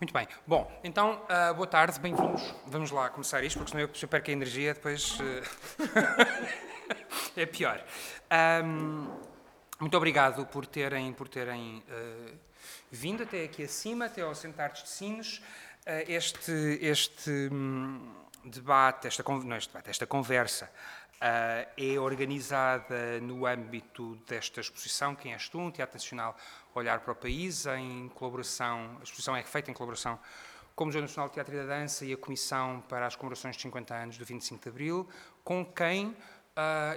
Muito bem. Bom, então, uh, boa tarde, bem-vindos. Vamos lá começar isto, porque senão eu, perco a energia, depois uh... é pior. Um, muito obrigado por terem, por terem uh, vindo até aqui acima, até ao Centartes de Sines. este este um, debate, esta, não, este debate, esta conversa é organizada no âmbito desta exposição, Quem és tu? Um Teatro Nacional Olhar para o País, em colaboração, a exposição é feita em colaboração com o Museu Nacional de Teatro e da Dança e a Comissão para as Comemorações de 50 anos do 25 de Abril, com quem uh,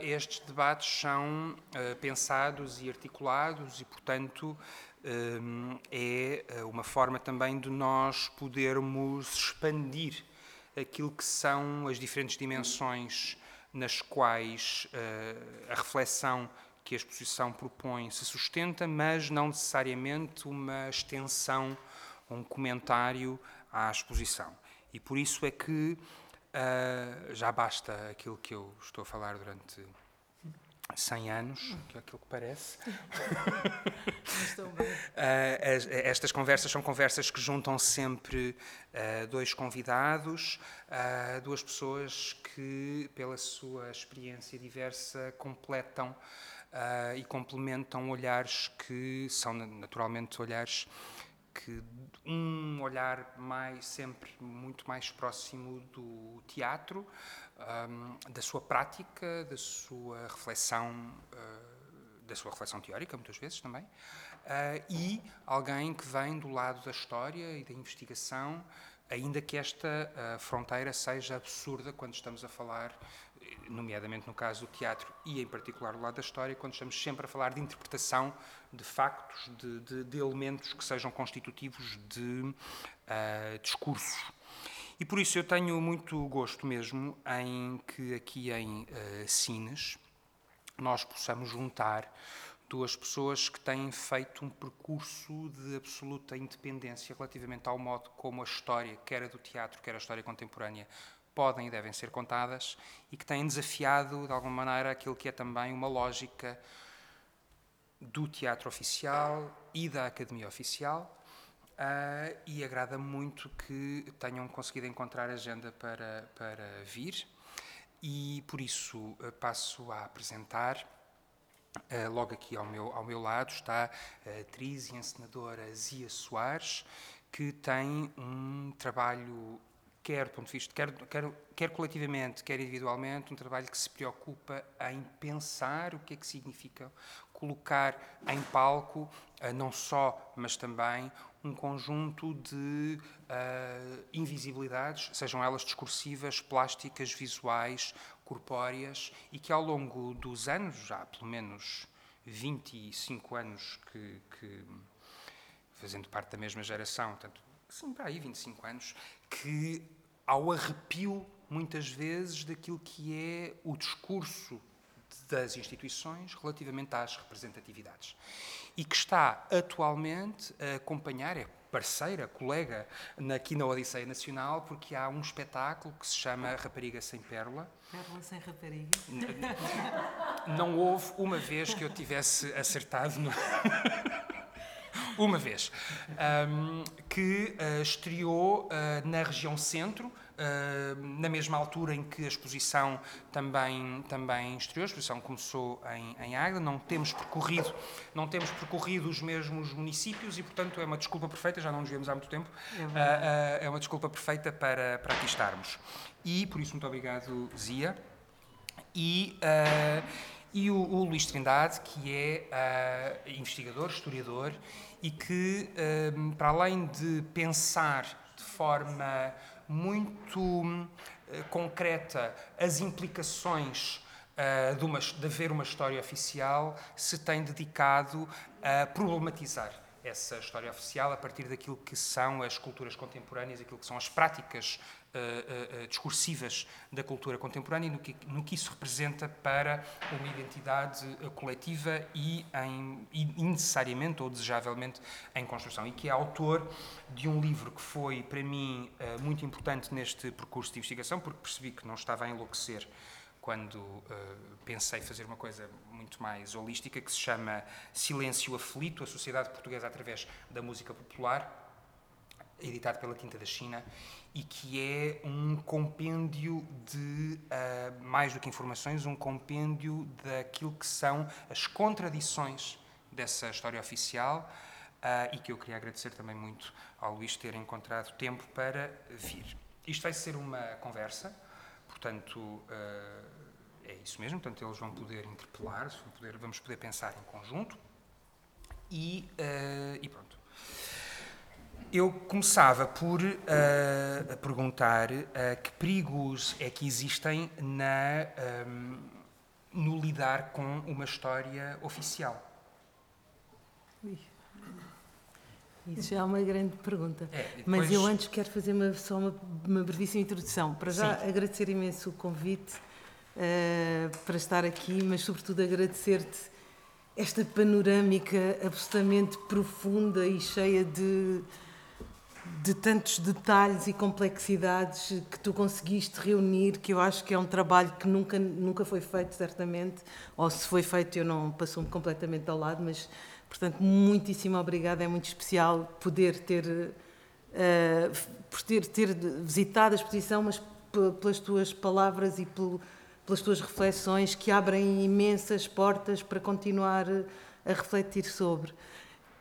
estes debates são uh, pensados e articulados e, portanto, um, é uma forma também de nós podermos expandir aquilo que são as diferentes dimensões nas quais uh, a reflexão que a exposição propõe se sustenta, mas não necessariamente uma extensão, um comentário à exposição. E por isso é que uh, já basta aquilo que eu estou a falar durante 100 anos, que é aquilo que parece. uh, estas conversas são conversas que juntam sempre uh, dois convidados, duas pessoas que, pela sua experiência diversa, completam e complementam olhares que são naturalmente olhares que um olhar mais sempre muito mais próximo do teatro um, da sua prática, da sua reflexão, uh, da sua reflexão teórica, muitas vezes também, uh, e alguém que vem do lado da história e da investigação, ainda que esta uh, fronteira seja absurda quando estamos a falar, nomeadamente no caso do teatro e em particular do lado da história, quando estamos sempre a falar de interpretação de factos, de, de, de elementos que sejam constitutivos de discursos. E por isso eu tenho muito gosto mesmo em que aqui em uh, Sines nós possamos juntar duas pessoas que têm feito um percurso de absoluta independência relativamente ao modo como a história, quer a do teatro, quer a história contemporânea, podem e devem ser contadas e que têm desafiado, de alguma maneira, aquilo que é também uma lógica do teatro oficial e da academia oficial Uh, e agrada muito que tenham conseguido encontrar agenda para, para vir. E por isso uh, passo a apresentar, uh, logo aqui ao meu, ao meu lado, está a atriz e encenadora Zia Soares, que tem um trabalho, quer ponto de vista, quer, quer, quer coletivamente, quer individualmente, um trabalho que se preocupa em pensar o que é que significa colocar em palco, não só, mas também um conjunto de uh, invisibilidades, sejam elas discursivas, plásticas, visuais, corpóreas, e que ao longo dos anos, já pelo menos 25 anos que, que fazendo parte da mesma geração, portanto, sim, para aí 25 anos, que ao arrepio, muitas vezes, daquilo que é o discurso das instituições relativamente às representatividades e que está atualmente a acompanhar, é parceira, colega aqui na Odisseia Nacional, porque há um espetáculo que se chama Rapariga Sem Pérola. Pérola sem rapariga? Não houve uma vez que eu tivesse acertado no... uma vez, um, que uh, estreou uh, na região centro, Uh, na mesma altura em que a exposição também também estreou, a exposição começou em, em Águeda, não temos percorrido não temos percorrido os mesmos municípios e portanto é uma desculpa perfeita, já não nos vemos há muito tempo, é, uh, uh, é uma desculpa perfeita para, para aqui estarmos. E por isso muito obrigado Zia. E e o, o Luís Trindade, que é investigador, historiador, e que, para além de pensar de forma muito uh, concreta as implicações uh, de, uma, de haver uma história oficial, se tem dedicado a problematizar essa história oficial a partir daquilo que são as culturas contemporâneas, aquilo que são as práticas uh, uh, discursivas da cultura contemporânea e no que, no que isso representa para uma identidade coletiva e, em, e necessariamente ou desejavelmente em construção. E que é autor de um livro que foi, para mim, muito importante neste percurso de investigação, porque percebi que não estava a enlouquecer quando uh, pensei fazer uma coisa muito mais holística, que se chama Silêncio Aflito, a Sociedade Portuguesa através da Música Popular, editado pela Tinta da China e que é um compêndio de, uh, mais do que informações, um compêndio daquilo que são as contradições dessa história oficial uh, e que eu queria agradecer também muito ao Luís ter encontrado tempo para vir. Isto vai ser uma conversa, portanto, uh, é isso mesmo, portanto, eles vão poder interpelar, vão poder, vamos poder pensar em conjunto e, e pronto. Eu começava por uh, perguntar uh, que perigos é que existem na, um, no lidar com uma história oficial. Isso já é uma grande pergunta. É, depois... Mas eu antes quero fazer uma, só uma, uma brevíssima introdução. Para já Sim. agradecer imenso o convite uh, para estar aqui, mas sobretudo agradecer-te esta panorâmica absolutamente profunda e cheia de de tantos detalhes e complexidades que tu conseguiste reunir, que eu acho que é um trabalho que nunca, nunca foi feito, certamente, ou se foi feito eu não passou-me completamente ao lado, mas, portanto, muitíssimo obrigada, é muito especial poder ter, uh, ter, ter visitado a exposição, mas pelas tuas palavras e pelas tuas reflexões que abrem imensas portas para continuar a refletir sobre.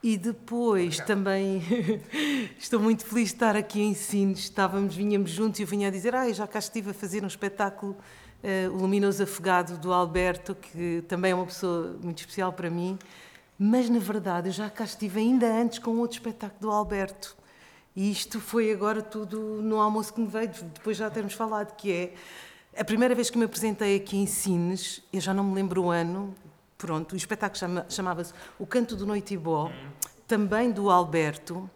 E depois Obrigado. também estou muito feliz de estar aqui em Sines. Estávamos, vinhamos juntos e eu vinha a dizer: Ah, já cá estive a fazer um espetáculo, uh, O Luminoso Afogado, do Alberto, que também é uma pessoa muito especial para mim. Mas na verdade eu já cá estive ainda antes com outro espetáculo do Alberto. E isto foi agora tudo no almoço que me veio, depois já termos falado, que é a primeira vez que me apresentei aqui em Sines, eu já não me lembro o ano, Pronto, o espetáculo chama, chamava-se O Canto do Noitibó, também do Alberto,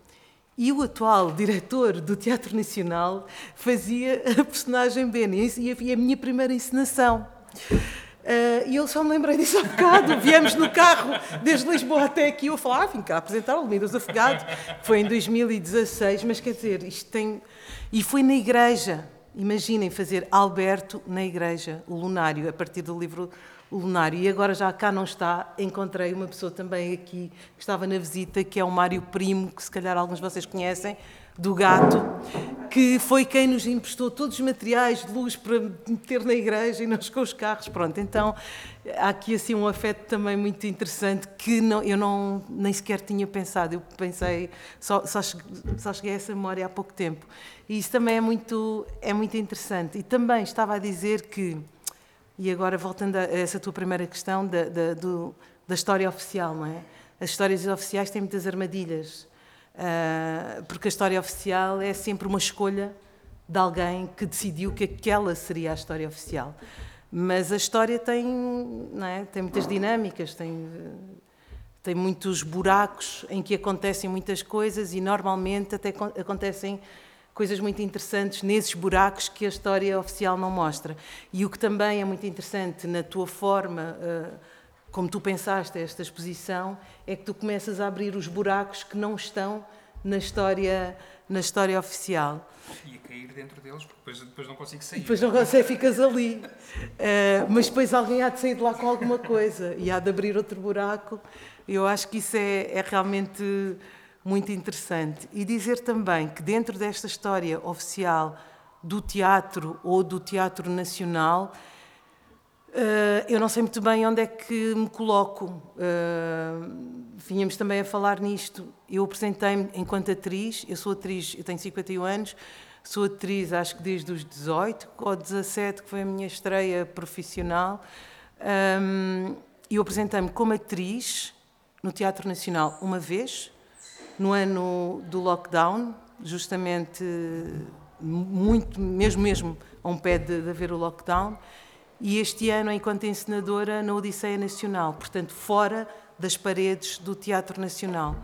e o atual diretor do Teatro Nacional fazia a personagem Benny, e a minha primeira encenação. Uh, e eu só me lembrei disso há bocado. Viemos no carro desde Lisboa até aqui. Eu falava, ah, vim cá apresentar o Luminoso Afogado. Foi em 2016, mas quer dizer, isto tem. E foi na igreja. Imaginem fazer Alberto na igreja, o Lunário, a partir do livro o Lunário. E agora já cá não está, encontrei uma pessoa também aqui que estava na visita, que é o Mário Primo, que se calhar alguns de vocês conhecem, do Gato, que foi quem nos emprestou todos os materiais de luz para meter na igreja e nós com os carros. Pronto, então há aqui assim um afeto também muito interessante que não, eu não, nem sequer tinha pensado. Eu pensei, só, só, só cheguei a essa memória há pouco tempo. E isso também é muito, é muito interessante. E também estava a dizer que e agora, voltando a essa tua primeira questão da, da, do, da história oficial, não é? As histórias oficiais têm muitas armadilhas, uh, porque a história oficial é sempre uma escolha de alguém que decidiu que aquela seria a história oficial. Mas a história tem, não é? tem muitas dinâmicas, tem, tem muitos buracos em que acontecem muitas coisas e normalmente até acontecem coisas muito interessantes nesses buracos que a história oficial não mostra. E o que também é muito interessante na tua forma, eh, como tu pensaste esta exposição, é que tu começas a abrir os buracos que não estão na história, na história oficial. E a cair dentro deles, porque depois, depois não consigo sair. Depois não consegue, ficas ali. Uh, mas depois alguém há de sair de lá com alguma coisa e há de abrir outro buraco. Eu acho que isso é, é realmente muito interessante. E dizer também que dentro desta história oficial do teatro ou do teatro nacional, eh, eu não sei muito bem onde é que me coloco. Eh, vínhamos também a falar nisto. Eu apresentei-me enquanto atriz, eu sou atriz, eu tenho 51 anos, sou atriz acho que desde os 18 ou 17, que foi a minha estreia profissional. Eh, eu apresentei-me como atriz no Teatro Nacional uma vez, no ano do lockdown, justamente muito, mesmo mesmo a um pé de, de haver o lockdown, e este ano enquanto encenadora na Odisseia Nacional, portanto fora das paredes do Teatro Nacional.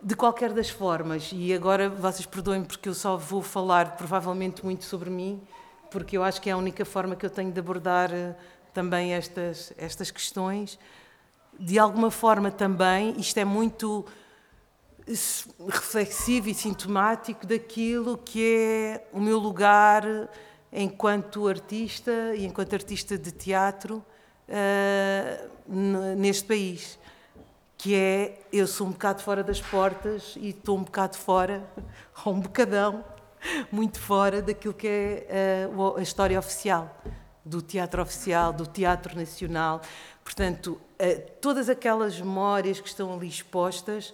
De qualquer das formas, e agora vocês perdoem porque eu só vou falar provavelmente muito sobre mim, porque eu acho que é a única forma que eu tenho de abordar eh, também estas, estas questões. De alguma forma também, isto é muito reflexivo e sintomático daquilo que é o meu lugar enquanto artista e enquanto artista de teatro uh, neste país. que é eu sou um bocado fora das portas e estou um bocado fora, ou um bocadão, muito fora daquilo que é uh, a história oficial, do teatro oficial, do teatro nacional. Portanto, uh, todas aquelas memórias que estão ali expostas,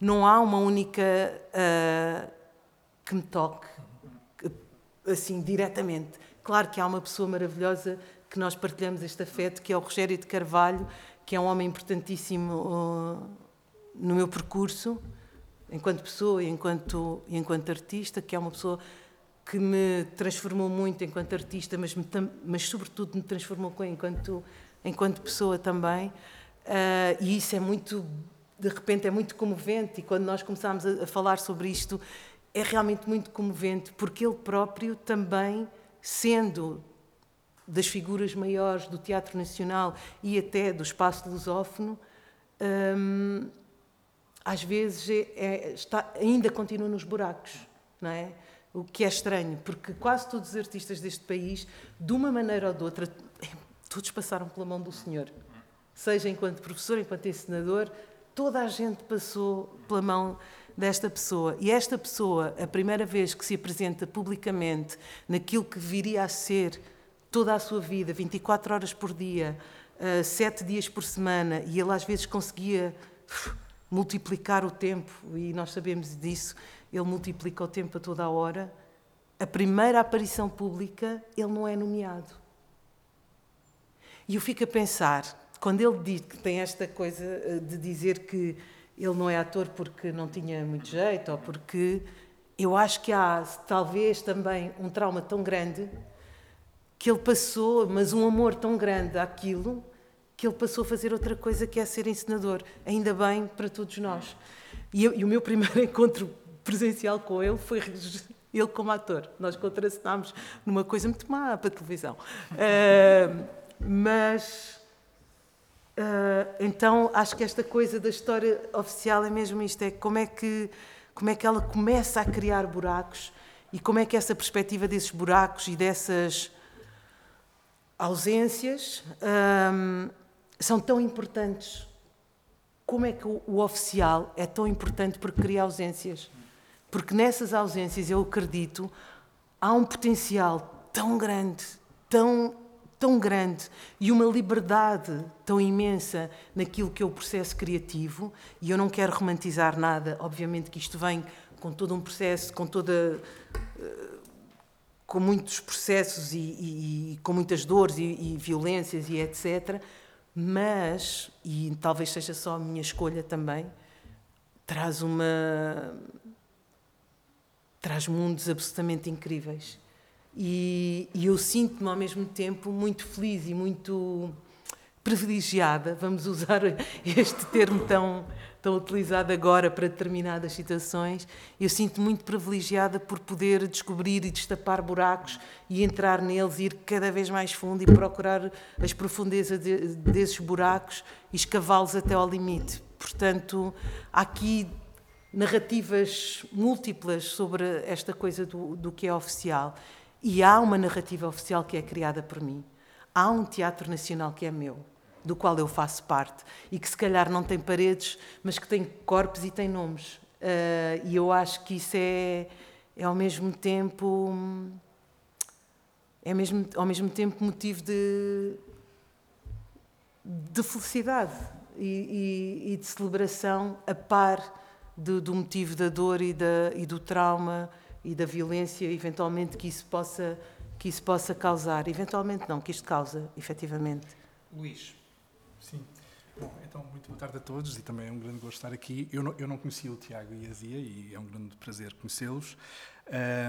não há uma única uh, que me toque, assim, diretamente. Claro que há uma pessoa maravilhosa que nós partilhamos este afeto, que é o Rogério de Carvalho, que é um homem importantíssimo uh, no meu percurso, enquanto pessoa e enquanto, enquanto artista, que é uma pessoa que me transformou muito enquanto artista, mas, me, mas sobretudo me transformou enquanto, enquanto pessoa também. Uh, e isso é muito, de repente, é muito comovente. E quando nós começámos a, falar sobre isto, é realmente muito comovente, porque ele próprio também, sendo das figuras maiores do Teatro Nacional e até do espaço lusófono, hum, às vezes é, é, está, ainda continua nos buracos, não é? O que é estranho, porque quase todos os artistas deste país, de uma maneira ou de outra, todos passaram pela mão do Senhor. Seja enquanto professor, enquanto ensinador, toda a gente passou pela mão desta pessoa. E esta pessoa, a primeira vez que se apresenta publicamente naquilo que viria a ser toda a sua vida, 24 horas por dia, uh, sete dias por semana, e ele às vezes conseguia multiplicar o tempo, e nós sabemos disso, ele multiplica o tempo a toda a hora. A primeira aparição pública, ele não é nomeado. E eu fico a pensar, quando ele diz que tem esta coisa eh, de dizer que ele não é ator porque não tinha muito jeito, ou porque eu acho que há talvez também um trauma tão grande que ele passou, mas um amor tão grande àquilo, que ele passou a fazer outra coisa que é ser ensinador. Ainda bem para todos nós. E, eu, e o meu primeiro encontro presencial com ele foi ele como ator. Nós contracenámos numa coisa muito má para a televisão. Uh, mas. Uh, então acho que esta coisa da história oficial é mesmo isto: é como é que, como é que ela começa a criar buracos e como é que essa perspectiva desses buracos e dessas ausências hum, são tão importantes. Como é que o, o, oficial é tão importante porque cria ausências? Porque nessas ausências, eu acredito, há um potencial tão grande, tão, tão grande e uma liberdade tão imensa naquilo que é o processo criativo. E eu não quero romantizar nada, obviamente que isto vem com todo um processo, com toda. Uh, com muitos processos e, e, e com muitas dores e, e, violências e etc. Mas, e talvez seja só a minha escolha também, traz uma. traz mundos absolutamente incríveis. E, eu sinto-me ao mesmo tempo muito feliz e muito privilegiada, vamos usar este termo tão tão utilizado agora para determinadas situações, eu sinto muito privilegiada por poder descobrir e destapar buracos e entrar neles, ir cada vez mais fundo e procurar as profundezas de, desses buracos e escavá-los até ao limite. Portanto, há aqui narrativas múltiplas sobre esta coisa do, do que é oficial. E há uma narrativa oficial que é criada por mim. Há um teatro nacional que é meu do qual eu faço parte e que se calhar não tem paredes, mas que tem corpos e tem nomes. Uh, e eu acho que isso é, é ao mesmo tempo é mesmo, ao mesmo tempo motivo de, de felicidade e, e, e de celebração a par do, do, motivo da dor e, da, e do trauma e da violência, eventualmente, que isso possa, que isso possa causar. Eventualmente não, que isto causa, efetivamente. Luís, Sim. Bom, então, muito boa tarde a todos e também é um grande gosto estar aqui. Eu não, eu não conhecia o Tiago e a Zia e é um grande prazer conhecê-los.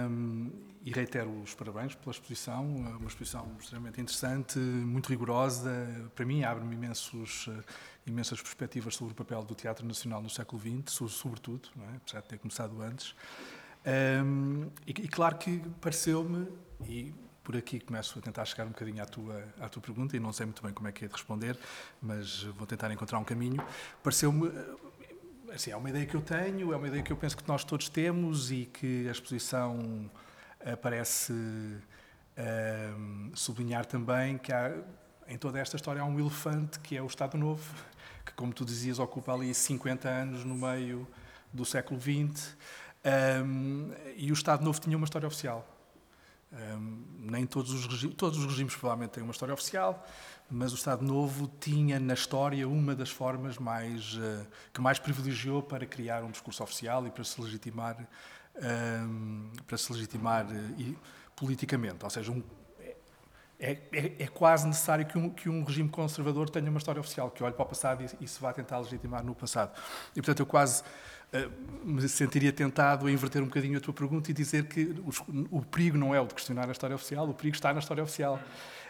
Um, e reitero os parabéns pela exposição, uma exposição extremamente interessante, muito rigorosa. Para mim, abre-me imensos, uh, imensas perspectivas sobre o papel do Teatro Nacional no século XX, sobretudo, não é? apesar de ter começado antes. Um, e, e claro que pareceu-me, e por aqui começo a tentar chegar um bocadinho à tua, à tua pergunta e não sei muito bem como é que é de responder, mas vou tentar encontrar um caminho. Pareceu-me. Eh, assim, é uma ideia que eu tenho, é uma ideia que eu penso que nós todos temos e que a exposição parece uh, sublinhar também que há em toda esta história há um elefante que é o Estado Novo, que, como tu dizias, ocupa ali 50 anos no meio do século XX. Um, e o Estado Novo tinha uma história oficial. Um, nem todos os, regimes, todos os regimes provavelmente têm uma história oficial, mas o Estado Novo tinha na história uma das formas mais uh, que mais privilegiou para criar um discurso oficial e para se legitimar um, para se legitimar uh, politicamente, ou seja, um, é, é, é, quase necessário que um, que um, regime conservador tenha uma história oficial, que olhe para o passado e, e se vá tentar legitimar no passado. E, portanto, eu quase me sentiria tentado a inverter um bocadinho a tua pergunta e dizer que o perigo não é o de questionar a história oficial, o perigo está na história oficial.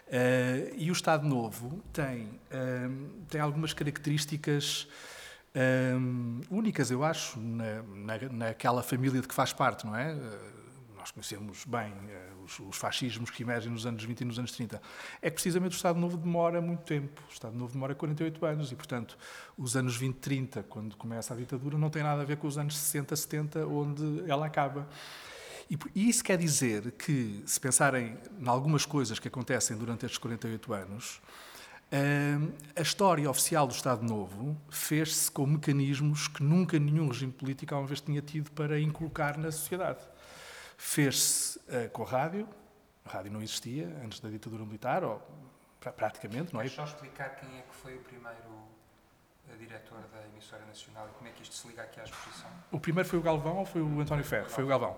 Uh, e o Estado Novo tem, uh, tem algumas características únicas, eu acho, na, na, naquela família de que faz parte, não é? Nós conhecemos bem uh, os, os, fascismos que emergem nos anos 20 e nos anos 30, é que precisamente o Estado Novo demora muito tempo. O Estado Novo demora 48 anos e, portanto, os anos 20, 30, quando começa a ditadura, não tem nada a ver com os anos 60, 70, onde ela acaba. E, e isso quer dizer que, se pensarem em algumas coisas que acontecem durante estes 48 anos, uh, a história oficial do Estado Novo fez-se com mecanismos que nunca nenhum regime político alguma vez tinha tido para inculcar na sociedade. Fez-se uh, com a rádio, a rádio não existia antes da ditadura militar, ou pra, praticamente, não é? Só explicar quem é que foi o primeiro uh, diretor da emissora nacional e como é que isto se liga aqui à exposição? O primeiro foi o Galvão ou foi o António Ferro? Foi o Galvão.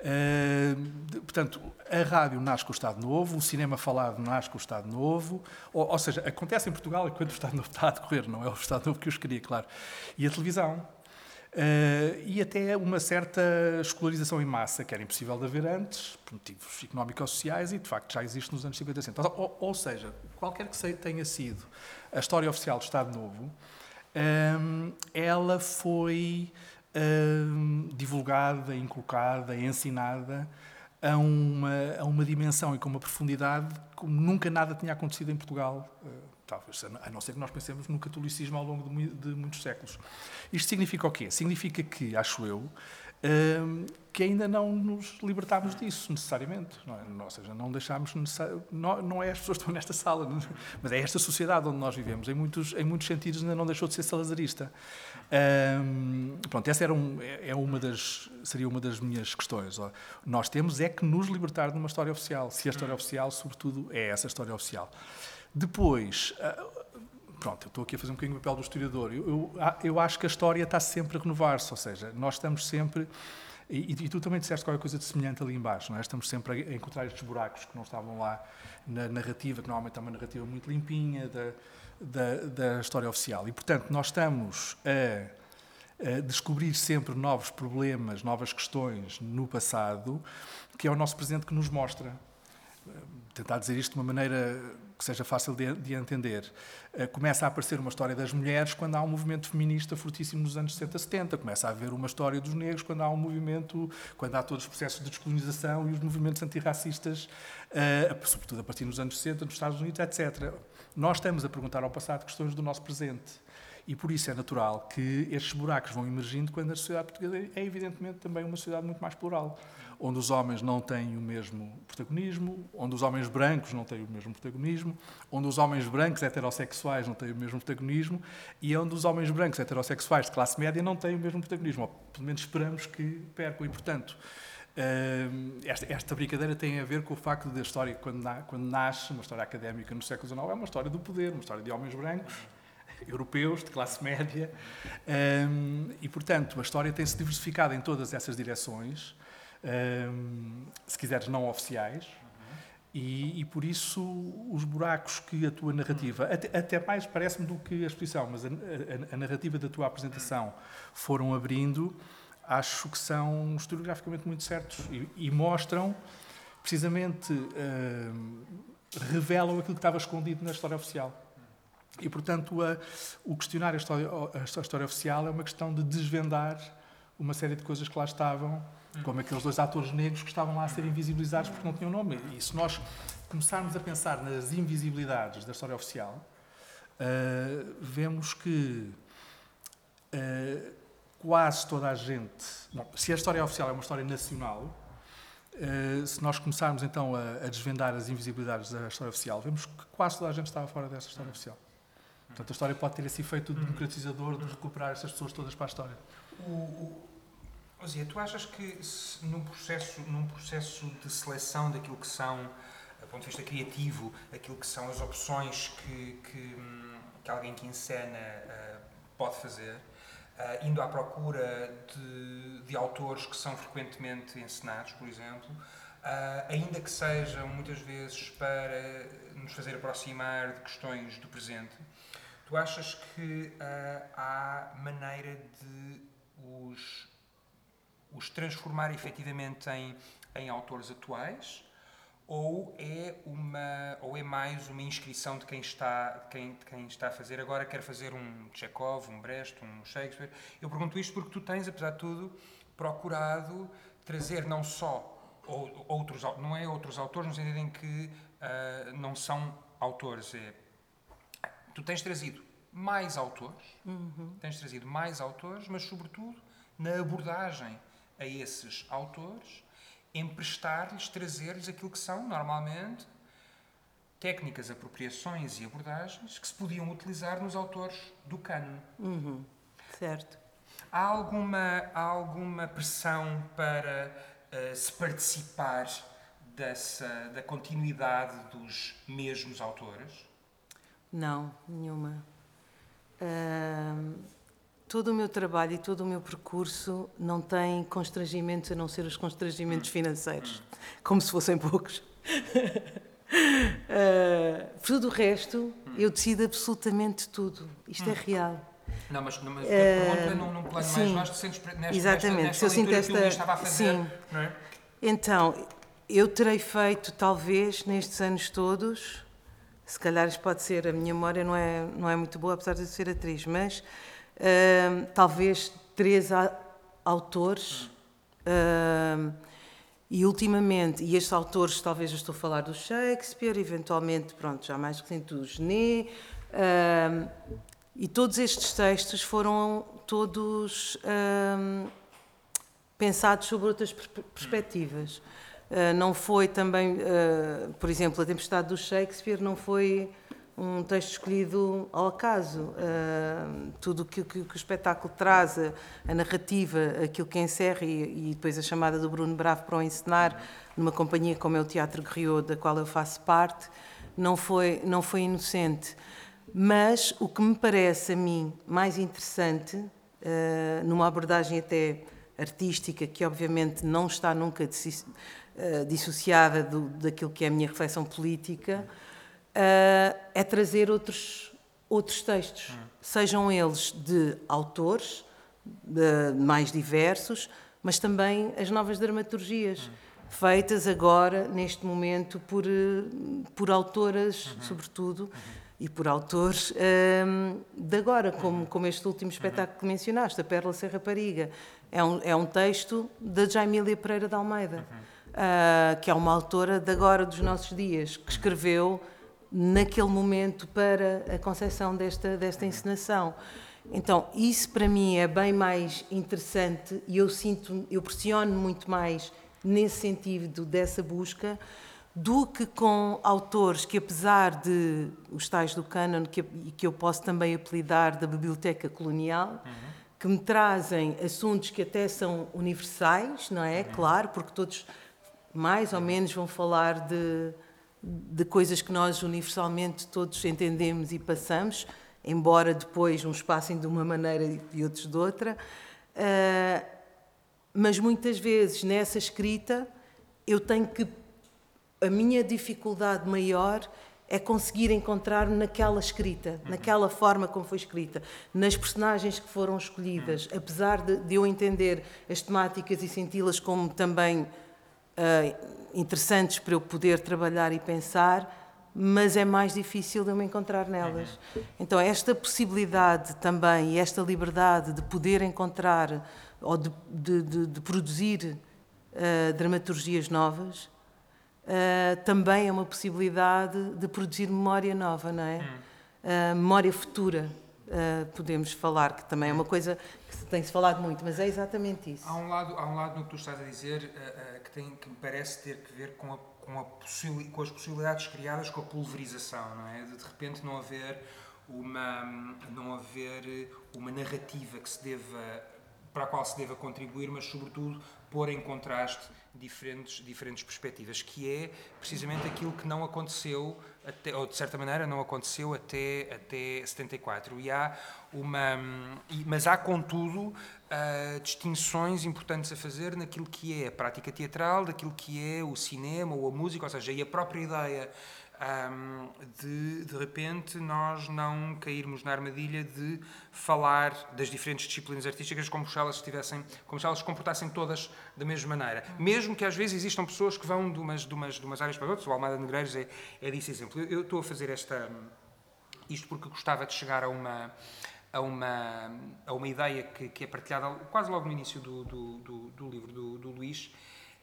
Uh, de, portanto, a rádio nasce com o Estado Novo, o cinema falado nasce com o Estado Novo, ou, ou seja, acontece em Portugal enquanto o Estado Novo está a decorrer, não é o Estado Novo que os queria, claro. E a televisão, Uh, e até uma certa escolarização em massa, que era impossível de haver antes, por motivos económicos-sociais, e de facto já existe nos anos 50 e 60. Ou, ou, seja, qualquer que tenha sido a história oficial do Estado Novo, um, ela foi um, divulgada, inculcada, ensinada a uma, a uma dimensão e com uma profundidade como nunca nada tinha acontecido em Portugal. Uh, talvez, a não ser que nós pensemos no catolicismo ao longo de, de muitos séculos. Isto significa o quê? Significa que, acho eu, um, que ainda não nos libertámos disso necessariamente. Não é? Ou seja, não deixámos não, não é as pessoas que estão nesta sala, mas é esta sociedade onde nós vivemos. Em muitos, em muitos sentidos ainda não deixou de ser salazarista. Um, pronto, essa era um, é, é uma das, seria uma das minhas questões. Nós temos é que nos libertar de uma história oficial. Se a história oficial, sobretudo, é essa história oficial. Depois, ah, pronto, eu estou aqui a fazer um bocadinho o papel do historiador. Eu, eu, ah, eu acho que a história está sempre a renovar-se, ou seja, nós estamos sempre. E, e, tu também disseste qualquer coisa de semelhante ali embaixo, não é? Estamos sempre a encontrar estes buracos que não estavam lá na narrativa, que normalmente é uma narrativa muito limpinha da, da, da história oficial. E, portanto, nós estamos a, a, descobrir sempre novos problemas, novas questões no passado, que é o nosso presente que nos mostra. Tentar dizer isto de uma maneira que seja fácil de, de, entender. Uh, começa a aparecer uma história das mulheres quando há um movimento feminista fortíssimo nos anos 60, 70. Começa a haver uma história dos negros quando há um movimento, quando há todos os processos de descolonização e os movimentos antirracistas, uh, sobretudo a partir dos anos 60, nos Estados Unidos, etc. Nós estamos a perguntar ao passado questões do nosso presente. E por isso é natural que estes buracos vão emergindo quando a sociedade portuguesa é, evidentemente, também uma sociedade muito mais plural onde os homens não têm o mesmo protagonismo, onde os homens brancos não têm o mesmo protagonismo, onde os homens brancos heterossexuais não têm o mesmo protagonismo e onde os homens brancos heterossexuais de classe média não têm o mesmo protagonismo. Ou, pelo menos esperamos que percam. E, portanto, hum, esta, esta, brincadeira tem a ver com o facto da história, quando, na, quando nasce uma história académica no século XIX, é uma história do poder, uma história de homens brancos europeus, de classe média, um, e, portanto, a história tem-se diversificado em todas essas direções, um, se quiseres, não oficiais. E, e, por isso os buracos que a tua narrativa, até, até mais parece-me do que a exposição, mas a, a, a, narrativa da tua apresentação foram abrindo, acho que são historiograficamente muito certos e, e mostram, precisamente, uh, revelam aquilo que estava escondido na história oficial. E, portanto, a, o questionar a história, a história oficial é uma questão de desvendar uma série de coisas que lá estavam como aqueles dois atores negros que estavam lá a ser invisibilizados porque não tinham nome. E se nós começarmos a pensar nas invisibilidades da história oficial, uh, vemos que uh, quase toda a gente. Bom, se a história oficial é uma história nacional, Uh, se nós começarmos então a, a, desvendar as invisibilidades da história oficial, vemos que quase toda a gente estava fora dessa história oficial. Portanto, a história pode ter esse efeito democratizador de recuperar essas pessoas todas para a história. O, o, Ozia, tu achas que se, num, processo, num processo de seleção daquilo que são, do ponto de vista criativo, aquilo que são as opções que, que, que alguém que encena uh, pode fazer, uh, indo à procura de, de, autores que são frequentemente encenados, por exemplo, uh, ainda que sejam muitas vezes para nos fazer aproximar de questões do presente, tu achas que uh, há maneira de os, os transformar efetivamente em, em autores atuais? ou é uma ou é mais uma inscrição de quem está de quem, de quem está a fazer agora quer fazer um Chekhov, um Brecht, um Shakespeare. Eu pergunto isto porque tu tens, apesar de tudo, procurado trazer não só outros não é outros autores no sentido em que uh, não são autores, é tu tens trazido mais autores, uhum. tens trazido mais autores, mas sobretudo na abordagem a esses autores emprestar-lhes, trazer-lhes aquilo que são, normalmente, técnicas, apropriações e abordagens que se podiam utilizar nos autores do cano. Uhum. Certo. Há alguma, há alguma pressão para uh, se participar dessa, da continuidade dos mesmos autores? Não, nenhuma. Uh, todo o meu trabalho e todo o meu percurso não tem constrangimentos a não ser os constrangimentos financeiros, como se fossem poucos. uh, tudo o resto, eu decido absolutamente tudo. Isto é real. Não, mas, mas uh, pergunta num, num plano sim, mais vasto, sentes nesta, exatamente, nesta, nesta se eu sinto esta, que estava a fazer, sim. não é? Então, eu terei feito, talvez, nestes anos todos, se calhar isto pode ser, a minha memória não é, não é muito boa, apesar de ser atriz, mas uh, talvez três autores. Uh, e ultimamente, e estes autores, talvez eu estou a falar do Shakespeare, eventualmente, pronto, já mais recente do Genet, uh, e todos estes textos foram todos pensados sobre outras perspectivas. Uh, não foi também, uh, por exemplo, a Tempestade do Shakespeare não foi um texto escolhido ao acaso. Uh, tudo o que, que, que, o espetáculo traz, a, a, narrativa, aquilo que encerra e, e, depois a chamada do Bruno Bravo para o encenar, numa companhia como é o Teatro Griot, da qual eu faço parte, não foi, não foi inocente. Mas o que me parece a mim mais interessante, numa abordagem até artística, que obviamente não está nunca uh, dissociada do, daquilo que é a minha reflexão política, uh, é trazer outros, outros textos, hum. sejam eles de autores de, mais diversos, mas também as novas dramaturgias, hum. feitas agora, neste momento, por, por autoras, uhum. sobretudo, uhum. e por autores um, de agora, como, uhum. como este último espetáculo que mencionaste, A Pérola Sem Rapariga. É um, é um texto da Jaimília Pereira de Almeida, uh, que é uma autora de agora, dos nossos dias, que escreveu naquele momento para a concepção desta, desta encenação. Então, isso para mim é bem mais interessante e eu sinto, eu pressiono muito mais nesse sentido dessa busca do que com autores que, apesar de os tais do canon, que, que eu posso também apelidar da biblioteca colonial, uhum. que me trazem assuntos que até são universais, não é? Uhum. Claro, porque todos mais ou menos vão falar de de coisas que nós universalmente todos entendemos e passamos, embora depois uns passem de uma maneira e outros de outra. Uh, mas muitas vezes nessa escrita eu tenho que. A minha dificuldade maior é conseguir encontrar naquela escrita, uhum. naquela forma como foi escrita, nas personagens que foram escolhidas, uhum. apesar de, de, eu entender as temáticas e senti-las como também interessantes para eu poder trabalhar e pensar, mas é mais difícil de eu me encontrar nelas. Então, esta possibilidade também e esta liberdade de poder encontrar ou de, de, de, de produzir uh, dramaturgias novas uh, também é uma possibilidade de produzir memória nova, não é? Uh, memória futura. podemos falar, que também é uma coisa que tem-se falado muito, mas é exatamente isso. Há um lado, há um lado no que tu estás a dizer uh, uh, que, tem, que me parece ter que ver com, a, com, a com as possibilidades criadas com a pulverização, não é? De, de repente não haver uma, não haver uma narrativa que se deva, para a qual se deva contribuir, mas sobretudo pôr em contraste diferentes, diferentes perspectivas, que é precisamente aquilo que não aconteceu, até, ou de certa maneira não aconteceu até, até 74. E há uma, mas há, contudo, uh, distinções importantes a fazer naquilo que é a prática teatral, daquilo que é o cinema ou a música, ou seja, e a própria ideia um, de de repente nós não cairmos na armadilha de falar das diferentes disciplinas artísticas como se elas estivessem, como se elas se comportassem todas da mesma maneira. Mesmo que às vezes existam pessoas que vão de umas, de umas, de umas áreas para outras, o Almada Negreiros é, é disso exemplo. Eu, eu estou a fazer esta, isto porque gostava de chegar a uma, a uma, a uma ideia que, que é partilhada quase logo no início do, do, do, do livro do, do Luís,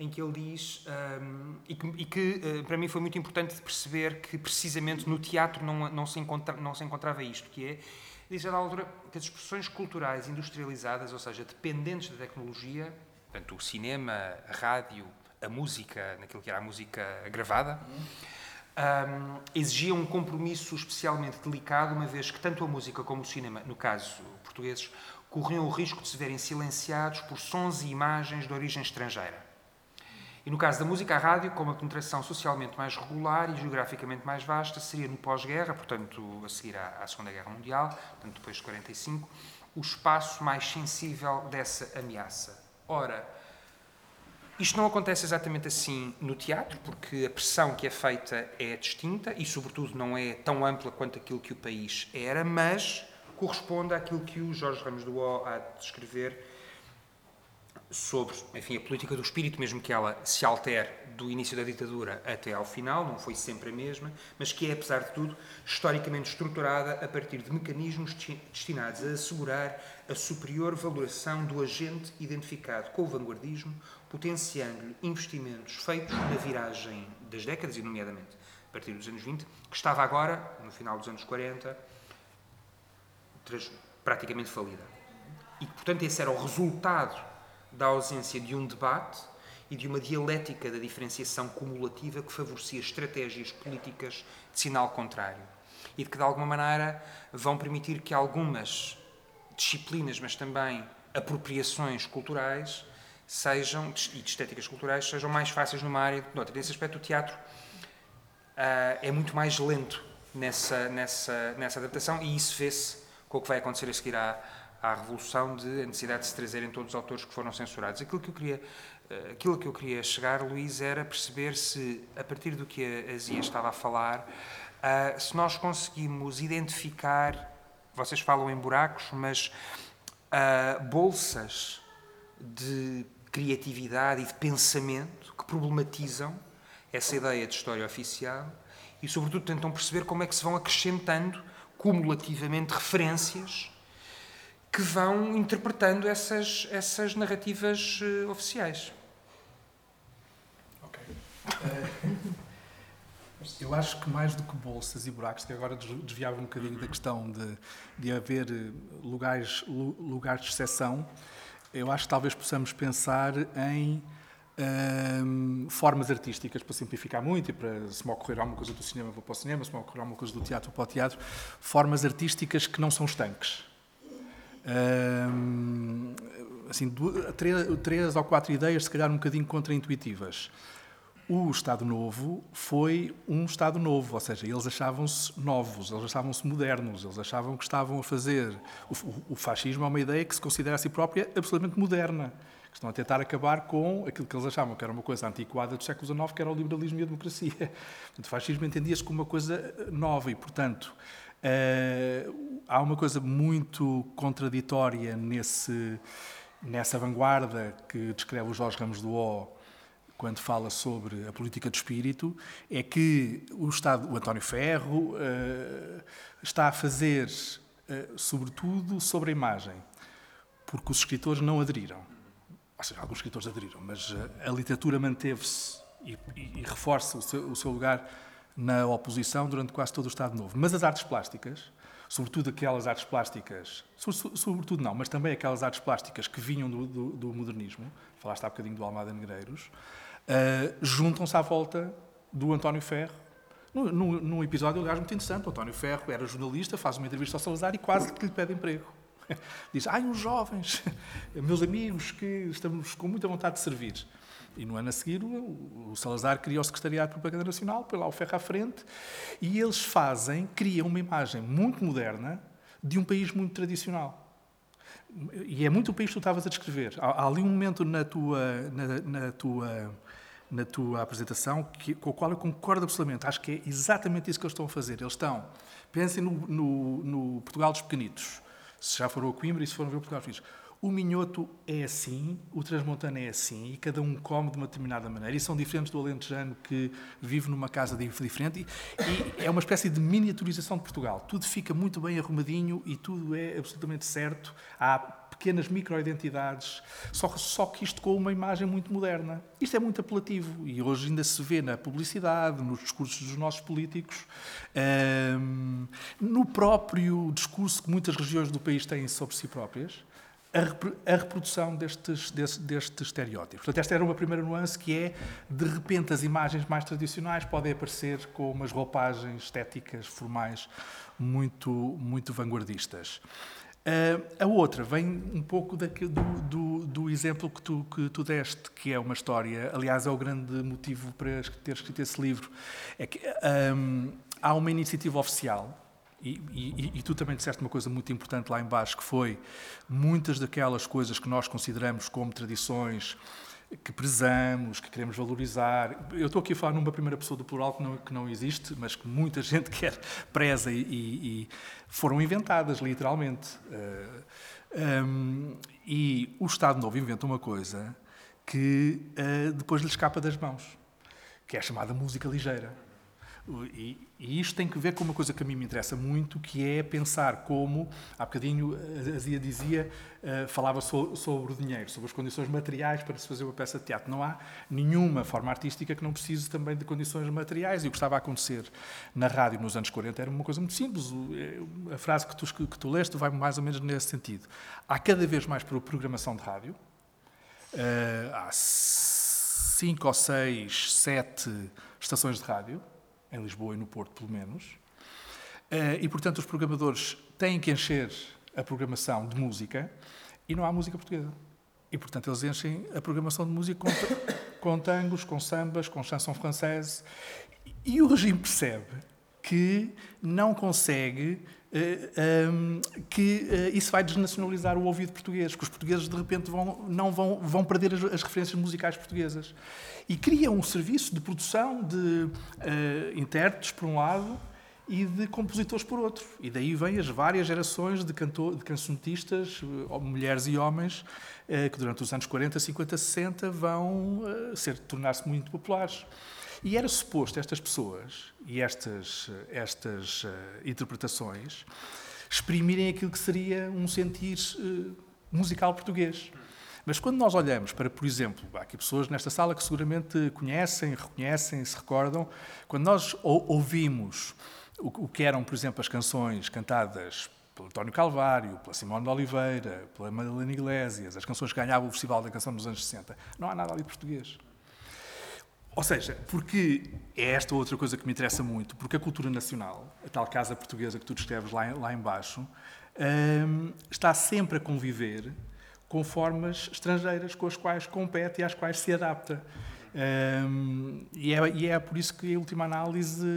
em que ele diz, um, e que, e que uh, para mim foi muito importante perceber que precisamente no teatro não, não, se, encontra, não se encontrava isto, que é, diz a altura que as expressões culturais industrializadas, ou seja, dependentes da tecnologia, portanto, o cinema, a rádio, a música, naquilo que era a música gravada, um, exigiam um compromisso especialmente delicado, uma vez que tanto a música como o cinema, no caso portugueses, corriam o risco de se verem silenciados por sons e imagens de origem estrangeira. E no caso da música, a rádio, com uma penetração socialmente mais regular e geograficamente mais vasta, seria no pós-guerra, portanto, a seguir à, à, Segunda Guerra Mundial, portanto, depois de 45, o espaço mais sensível dessa ameaça. Ora, isto não acontece exatamente assim no teatro, porque a pressão que é feita é distinta e, sobretudo, não é tão ampla quanto aquilo que o país era, mas corresponde àquilo que o Jorge Ramos do O há de descrever sobre enfim, a política do espírito, mesmo que ela se altere do início da ditadura até ao final, não foi sempre a mesma, mas que é, apesar de tudo, historicamente estruturada a partir de mecanismos destinados a assegurar a superior valoração do agente identificado com o vanguardismo, potenciando-lhe investimentos feitos na viragem das décadas, e nomeadamente a partir dos anos 20, que estava agora, no final dos anos 40, praticamente falida. E, portanto, esse era o resultado da ausência de um debate e de uma dialética da diferenciação cumulativa que favorecia estratégias políticas de sinal contrário. E de que, de alguma maneira, vão permitir que algumas disciplinas, mas também apropriações culturais, sejam, e de estéticas culturais, sejam mais fáceis numa área do outra. Nesse aspecto, o teatro uh, é muito mais lento nessa, nessa, nessa adaptação e isso vê-se com o que vai acontecer a seguir à, à revolução de a necessidade de se trazerem todos os autores que foram censurados. Aquilo que eu queria, eh, aquilo que eu queria chegar, Luís, era perceber se, a partir do que a Zia estava a falar, uh, se nós conseguimos identificar, vocês falam em buracos, mas uh, bolsas de criatividade e de pensamento que problematizam essa ideia de história oficial e, sobretudo, tentam perceber como é que se vão acrescentando cumulativamente referências que vão interpretando essas, essas narrativas uh, oficiais. Ok. Uh, eu acho que mais do que bolsas e buracos, que agora desviava um bocadinho da questão de, de haver eh, lugares, lugares de exceção, eu acho que talvez possamos pensar em um, ehm, formas artísticas, para simplificar muito, e para se me ocorrer alguma coisa do cinema, vou para o cinema, se me ocorrer alguma coisa do teatro, vou para o teatro, formas artísticas que não são estanques assim, três, ou quatro ideias, se calhar um bocadinho contraintuitivas. O Estado Novo foi um Estado novo, ou seja, eles achavam-se novos, eles achavam-se modernos, eles achavam que estavam a fazer. O, o, fascismo é uma ideia que se considera a si própria absolutamente moderna. Que estão a tentar acabar com aquilo que eles achavam que era uma coisa antiquada do século XIX, que era o liberalismo e a democracia. Portanto, o fascismo entendia-se como uma coisa nova e, portanto, Uh, há uma coisa muito contraditória nesse, nessa vanguarda que descreve o Jorge Ramos do O quando fala sobre a política do espírito, é que o Estado, o António Ferro, uh, está a fazer, uh, sobretudo, sobre a imagem, porque os escritores não aderiram. Ou seja, alguns escritores aderiram, mas a literatura manteve-se e, e, e reforça o seu, o seu lugar na oposição durante quase todo o Estado Novo. Mas as artes plásticas, sobretudo aquelas artes plásticas, sobretudo não, mas também aquelas artes plásticas que vinham do, do, do modernismo, falaste há bocadinho do Almada Negreiros, uh, juntam-se à volta do António Ferro. Num, episódio, aliás, muito interessante, o António Ferro era jornalista, faz uma entrevista ao Salazar e quase que lhe pede emprego. Diz, ai, uns jovens, meus amigos, que estamos com muita vontade de servir. E no ano a seguir, o Salazar cria o Secretariado de Propaganda Nacional, põe lá o ferro à frente, e eles fazem, criam uma imagem muito moderna de um país muito tradicional. E é muito o país que tu estavas a descrever. Há, há ali um momento na tua, na, na tua, na tua apresentação que, com o qual eu concordo absolutamente. Acho que é exatamente isso que eles estão a fazer. Eles estão, pensem no, no, no Portugal dos Pequenitos. Se já foram a Coimbra e se foram ver o Portugal dos Pequenitos o minhoto é assim, o transmontano é assim, e cada um come de uma determinada maneira. E são diferentes do alentejano que vive numa casa diferente. E, é uma espécie de miniaturização de Portugal. Tudo fica muito bem arrumadinho e tudo é absolutamente certo. Há pequenas microidentidades, só, só que isto com uma imagem muito moderna. Isto é muito apelativo e hoje ainda se vê na publicidade, nos discursos dos nossos políticos, um, no próprio discurso que muitas regiões do país têm sobre si próprias a, reprodução destes, destes, destes estereótipos. Portanto, esta era uma primeira nuance que é, de repente, as imagens mais tradicionais podem aparecer com umas roupagens estéticas, formais, muito, muito vanguardistas. Uh, a outra vem um pouco do, do, do, exemplo que tu, que tu deste, que é uma história, aliás, é o grande motivo para ter escrito esse livro, é que um, há uma iniciativa oficial e, e, e, tu também disseste uma coisa muito importante lá embaixo, que foi muitas daquelas coisas que nós consideramos como tradições, que prezamos, que queremos valorizar. Eu estou aqui a falar numa primeira pessoa do plural que não, que não existe, mas que muita gente quer, preza e, e foram inventadas, literalmente. Uh, eh, um, e o Estado Novo inventa uma coisa que uh, depois lhe escapa das mãos, que é a chamada música ligeira. E, e, isto tem que ver com uma coisa que a mim me interessa muito, que é pensar como, há bocadinho a Zia dizia, uh, falava so, sobre o dinheiro, sobre as condições materiais para se fazer uma peça de teatro. Não há nenhuma forma artística que não precise também de condições materiais. E o que estava a acontecer na rádio nos anos 40 era uma coisa muito simples. Eh, a frase que tu, que tu leste vai mais ou menos nesse sentido. Há cada vez mais programação de rádio. Uh, há cinco ou seis, sete estações de rádio em Lisboa e no Porto, pelo menos. Eh, e, portanto, os programadores têm que encher a programação de música e não há música portuguesa. E, portanto, eles enchem a programação de música com, com tangos, com sambas, com chanson française. E o regime percebe que não consegue que uh, isso vai desnacionalizar o ouvido português, que os portugueses de repente vão, não vão, vão perder as, as referências musicais portuguesas e cria um serviço de produção de uh, intérpretes, por um lado, e de compositores, por outro. E daí vêm as várias gerações de, cantor, de cancionetistas, eh, mulheres e homens, uh, que durante os anos 40, 50, 60 vão uh, tornar-se muito populares. E era suposto estas pessoas e estas, estas interpretações exprimirem aquilo que seria um sentir musical português. Mas quando nós olhamos para, por exemplo, há aqui pessoas nesta sala que seguramente conhecem, reconhecem, se recordam, quando nós ouvimos o que eram, por exemplo, as canções cantadas pelo António Calvário, pela Simone de Oliveira, pela Madalena Iglesias, as canções que ganhavam o Festival da Canção nos anos 60, não há nada ali português. Ou seja, porque é esta outra coisa que me interessa muito, porque a cultura nacional, a tal casa portuguesa que tu descreves lá, lá embaixo, hum, está sempre a conviver com formas estrangeiras com as quais compete e às quais se adapta. Um, e, é, e, é, por isso que, em última análise,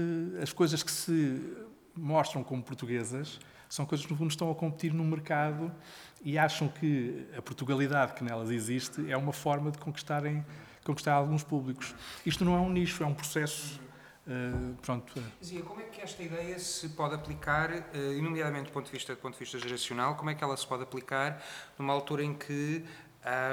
as coisas que se mostram como portuguesas são coisas que, no fundo, estão a competir no mercado e acham que a Portugalidade que nelas existe é uma forma de conquistarem, conquistar alguns públicos. Isto não é um nicho, é um processo Uh, pronto. Dizia, como é que esta ideia se pode aplicar, uh, nomeadamente do ponto, de vista, do ponto de vista geracional, como é que ela se pode aplicar numa altura em que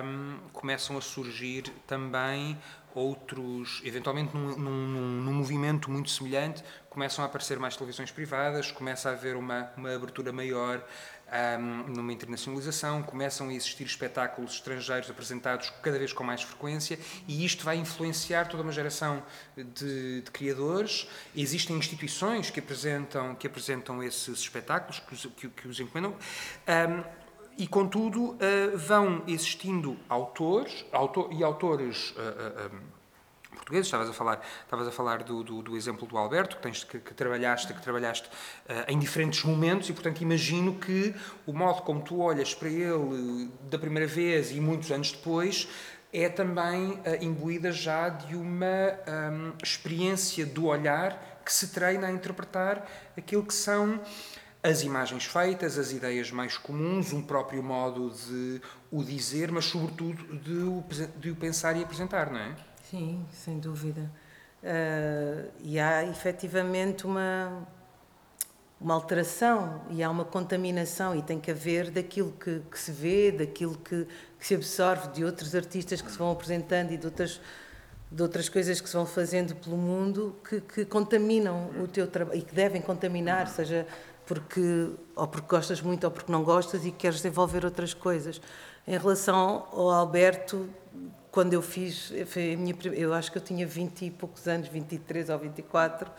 um, começam a surgir também outros, eventualmente num, num, num, movimento muito semelhante, começam a aparecer mais televisões privadas, começa a haver uma, uma abertura maior um, numa internacionalização, começam a existir espetáculos estrangeiros apresentados cada vez com mais frequência e isto vai influenciar toda uma geração de, de criadores. Existem instituições que apresentam, que apresentam esses espetáculos, que os, que, que os encomendam. Um, e, contudo, uh, vão existindo autores autor, e autores uh, uh, portugueses. Estavas a falar, estavas a falar do, do, do exemplo do Alberto, que, tens, que, que trabalhaste, que trabalhaste uh, em diferentes momentos e, portanto, imagino que o modo como tu olhas para ele da primeira vez e muitos anos depois é também uh, imbuída já de uma um, experiência do olhar que se treina a interpretar aquilo que são as imagens feitas, as ideias mais comuns, um próprio modo de o dizer, mas sobretudo de o, de o pensar e apresentar, não é? Sim, sem dúvida. Uh, e há efetivamente uma, uma alteração e há uma contaminação e tem que haver daquilo que, que se vê, daquilo que, que, se absorve de outros artistas que se vão apresentando e de outras, de outras coisas que se vão fazendo pelo mundo que, que contaminam o teu trabalho e que devem contaminar, seja porque ou porque gostas muito ou porque não gostas e queres desenvolver outras coisas. Em relação ao Alberto, quando eu fiz, foi minha, eu acho que eu tinha 20 e poucos anos, 23 ou 24,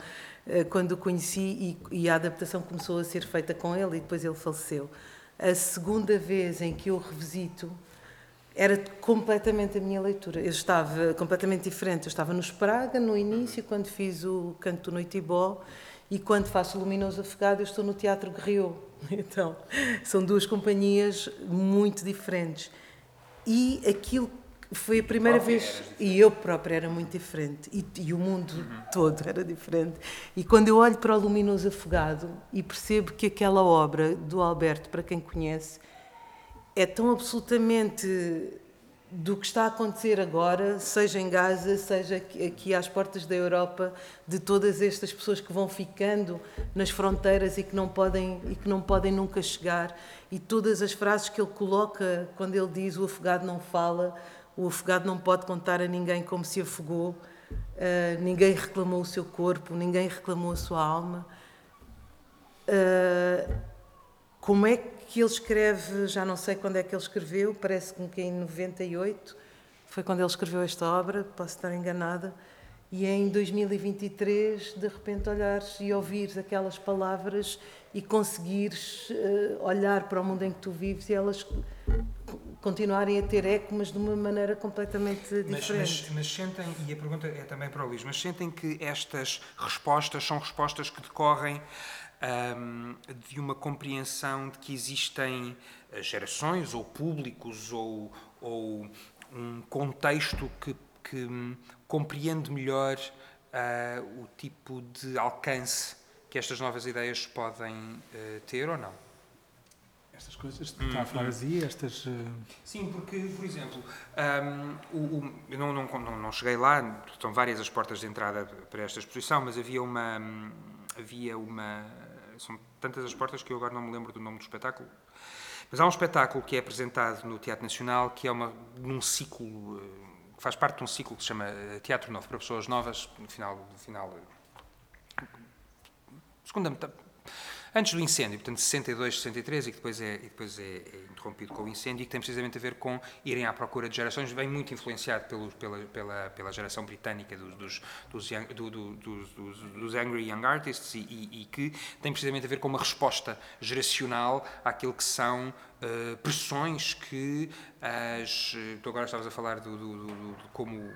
eh, quando o conheci e, e, a adaptação começou a ser feita com ele e depois ele faleceu. A segunda vez em que eu revisito era completamente a minha leitura. Eu estava completamente diferente. Eu estava no Spraga, no início, quando fiz o Canto do Noitibó, e quando faço Luminoso Afogado, eu estou no Teatro Guerreau. Então, são duas companhias muito diferentes. E aquilo foi a primeira vez. E eu própria era muito diferente. E, e o mundo uhum. todo era diferente. E quando eu olho para o Luminoso Afogado e percebo que aquela obra do Alberto, para quem conhece, é tão absolutamente do que está a acontecer agora, seja em Gaza, seja aqui às portas da Europa, de todas estas pessoas que vão ficando nas fronteiras e que não podem e que não podem nunca chegar, e todas as frases que ele coloca quando ele diz o afogado não fala, o afogado não pode contar a ninguém como se afogou, uh, ninguém reclamou o seu corpo, ninguém reclamou a sua alma. Uh, como é que ele escreve, já não sei quando é que ele escreveu, parece-me que em 98 foi quando ele escreveu esta obra, posso estar enganada, e em 2023, de repente, olhares e ouvires aquelas palavras e conseguires uh, olhar para o mundo em que tu vives e elas continuarem a ter eco, mas de uma maneira completamente diferente. Mas, mas, mas, sentem, e a pergunta é também para o Luís, mas sentem que estas respostas são respostas que decorrem um, de uma compreensão de que existem eh, gerações ou públicos ou, ou um contexto que, que hum, compreende melhor uh, o tipo de alcance que estas novas ideias podem uh, ter ou não? Estas coisas, hum, está a falar assim, estas... Uh... Sim, porque, por exemplo, um, o, o, eu não, não, não, não, cheguei lá, estão várias as portas de entrada para esta exposição, mas havia uma, havia uma, são tantas as portas que eu agora não me lembro do nome do espetáculo, mas há um espetáculo que é apresentado no Teatro Nacional, que é uma, num ciclo, eh, que faz parte de um ciclo que se chama eh, Teatro Novo, para pessoas novas, no final, no final segunda metade, antes do incêndio, portanto 62, 63, e que depois é, depois é, é, interrompido com o incêndio, e que tem precisamente a ver com irem à procura de gerações, vem muito influenciado pelo, pela, pela, pela geração britânica dos, dos, dos, do, do, dos, dos, Angry Young Artists, e, e, e, que tem precisamente a ver com uma resposta geracional àquilo que são uh, pressões que as. Tu agora estavas a falar do, do, do, de como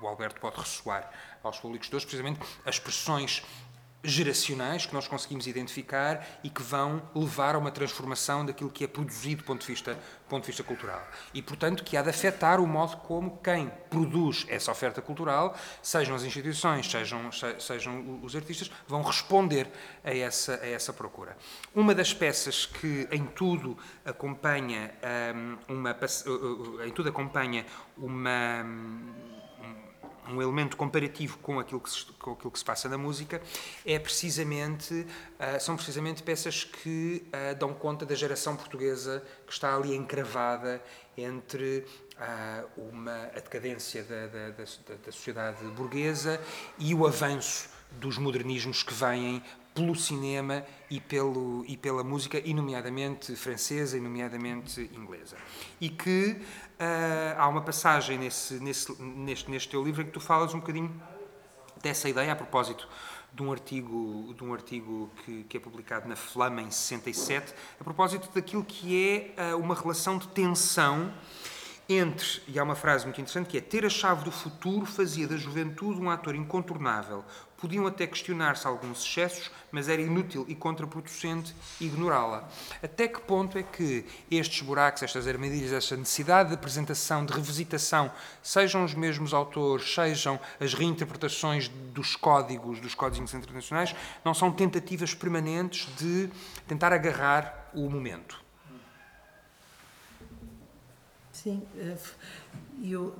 o Alberto pode ressoar aos públicos de hoje, precisamente as pressões geracionais que nós conseguimos identificar e que vão levar a uma transformação daquilo que é produzido do ponto de vista, ponto de vista cultural. E, portanto, que há de afetar o modo como quem produz essa oferta cultural, sejam as instituições, sejam, sejam os artistas, vão responder a essa, a essa procura. Uma das peças que em tudo acompanha hum, uma, em tudo acompanha uma um elemento comparativo com aquilo que se, com aquilo que se passa na música, é precisamente, uh, são precisamente peças que uh, dão conta da geração portuguesa que está ali encravada entre uh, uma, a decadência da, da, da, da sociedade burguesa e o avanço dos modernismos que vêm pelo cinema e, pelo, e pela música, e nomeadamente francesa e nomeadamente inglesa. E que uh, há uma passagem nesse, nesse, neste, neste teu livro em que tu falas um bocadinho dessa ideia a propósito de um artigo, de um artigo que, que, é publicado na Flama em 67, a propósito daquilo que é uh, uma relação de tensão entre, e há uma frase muito interessante que é ter a chave do futuro fazia da juventude um ator incontornável, Podiam até questionar-se alguns excessos, mas era inútil e contraproducente ignorá-la. Até que ponto é que estes buracos, estas armadilhas, esta necessidade de apresentação, de revisitação, sejam os mesmos autores, sejam as reinterpretações dos códigos, dos códigos internacionais, não são tentativas permanentes de tentar agarrar o momento? Sim, eh, eu